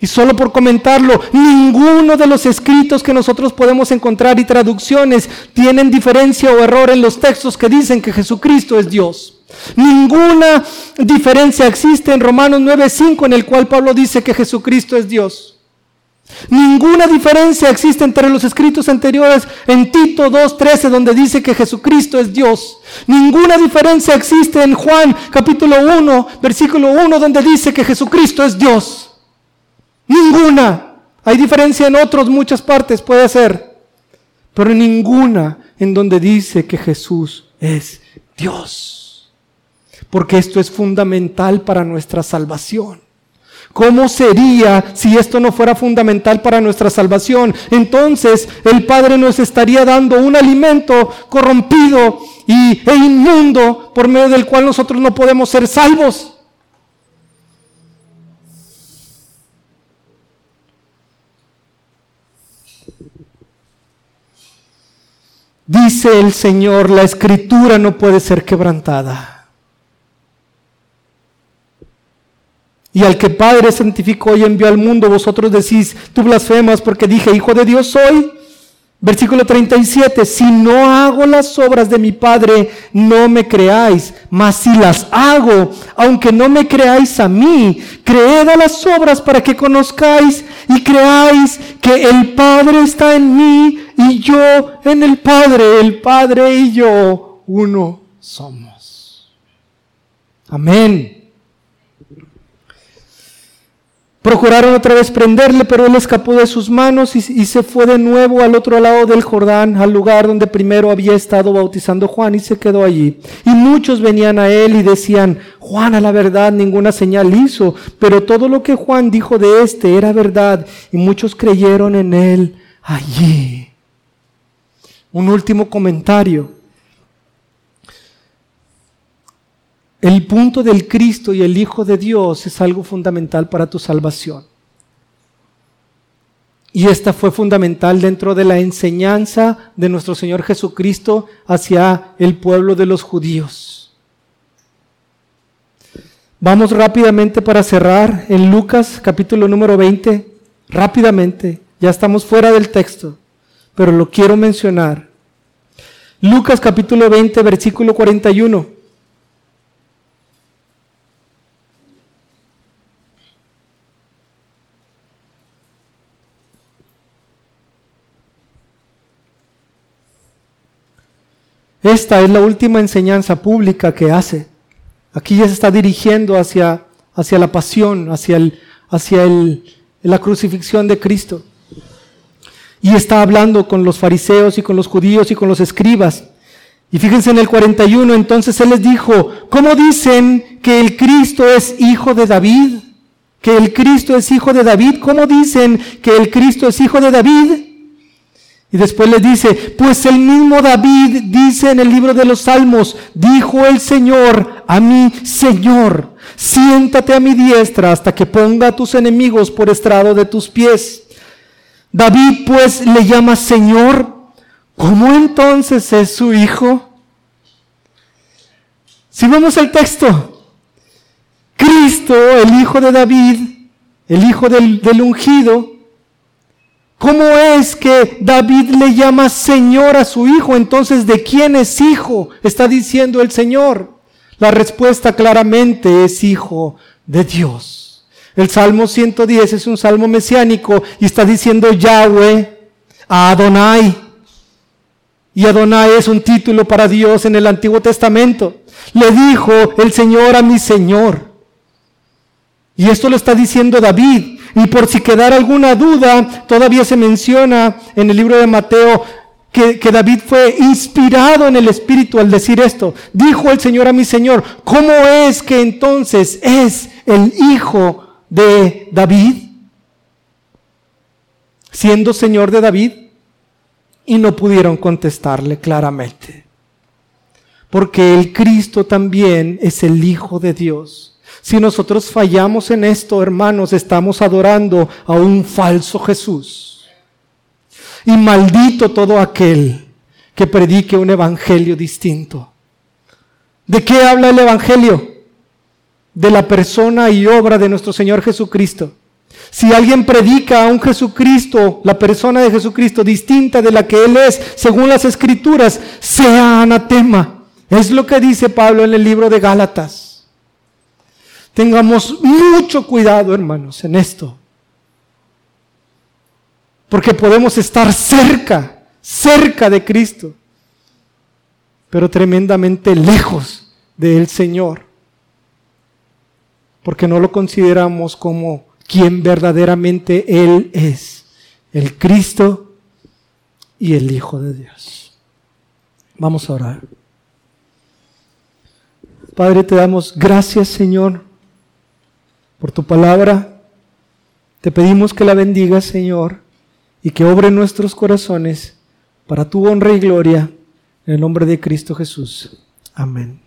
Y solo por comentarlo, ninguno de los escritos que nosotros podemos encontrar y traducciones tienen diferencia o error en los textos que dicen que Jesucristo es Dios. Ninguna diferencia existe en Romanos 9:5 en el cual Pablo dice que Jesucristo es Dios. Ninguna diferencia existe entre los escritos anteriores en Tito 2.13 donde dice que Jesucristo es Dios. Ninguna diferencia existe en Juan capítulo 1, versículo 1 donde dice que Jesucristo es Dios. Ninguna. Hay diferencia en otras muchas partes, puede ser. Pero ninguna en donde dice que Jesús es Dios porque esto es fundamental para nuestra salvación. ¿Cómo sería si esto no fuera fundamental para nuestra salvación? Entonces el Padre nos estaría dando un alimento corrompido y, e inmundo por medio del cual nosotros no podemos ser salvos. Dice el Señor, la escritura no puede ser quebrantada. Y al que Padre santificó y envió al mundo, vosotros decís, tú blasfemas porque dije, Hijo de Dios soy. Versículo 37, si no hago las obras de mi Padre, no me creáis, mas si las hago, aunque no me creáis a mí, creed a las obras para que conozcáis y creáis que el Padre está en mí y yo en el Padre, el Padre y yo uno somos. Amén. Procuraron otra vez prenderle, pero él escapó de sus manos y, se fue de nuevo al otro lado del Jordán, al lugar donde primero había estado bautizando Juan, y se quedó allí. Y muchos venían a él y decían, Juan a la verdad ninguna señal hizo, pero todo lo que Juan dijo de éste era verdad, y muchos creyeron en él allí. Un último comentario. El punto del Cristo y el Hijo de Dios es algo fundamental para tu salvación. Y esta fue fundamental dentro de la enseñanza de nuestro Señor Jesucristo hacia el pueblo de los judíos. Vamos rápidamente para cerrar en Lucas capítulo número 20. Rápidamente, ya estamos fuera del texto, pero lo quiero mencionar. Lucas capítulo 20, versículo 41. Esta es la última enseñanza pública que hace. Aquí ya se está dirigiendo hacia, hacia la pasión, hacia, el, hacia el, la crucifixión de Cristo. Y está hablando con los fariseos y con los judíos y con los escribas. Y fíjense en el 41, entonces Él les dijo, ¿cómo dicen que el Cristo es hijo de David? Que el Cristo es hijo de David. ¿Cómo dicen que el Cristo es hijo de David? Y después le dice, pues el mismo David dice en el libro de los Salmos, dijo el Señor a mi Señor, siéntate a mi diestra hasta que ponga a tus enemigos por estrado de tus pies. David pues le llama Señor, ¿cómo entonces es su hijo? Si vemos el texto, Cristo, el hijo de David, el hijo del ungido, ¿Cómo es que David le llama Señor a su hijo? Entonces, ¿de quién es hijo? Está diciendo el Señor. La respuesta claramente es hijo de Dios. El Salmo 110 es un salmo mesiánico y está diciendo Yahweh a Adonai. Y Adonai es un título para Dios en el Antiguo Testamento. Le dijo el Señor a mi Señor. Y esto lo está diciendo David. Y por si quedara alguna duda, todavía se menciona en el libro de Mateo que, David fue inspirado en el Espíritu al decir esto. Dijo el Señor a mi Señor, ¿cómo es que entonces es el hijo de David? Siendo Señor de David. Y no pudieron contestarle claramente. Porque el Cristo también es el Hijo de Dios si nosotros fallamos en esto, hermanos, estamos adorando a un falso Jesús. Y maldito todo aquel que predique un evangelio distinto. ¿De qué habla el evangelio? De la persona y obra de nuestro Señor Jesucristo. Si alguien predica a un Jesucristo, la persona de Jesucristo distinta de la que Él es, según las escrituras, sea anatema. Es lo que dice Pablo en el libro de Gálatas. Tengamos mucho cuidado, hermanos, en esto. Porque podemos estar cerca, cerca de Cristo, pero tremendamente lejos del Señor. Porque no lo consideramos como quien verdaderamente Él es, el Cristo y el Hijo de Dios. Vamos a orar. Padre, te damos gracias, Señor por tu palabra. Te pedimos que la bendigas, Señor, y que obre nuestros corazones para tu honra y gloria, en el nombre de Cristo Jesús. Amén.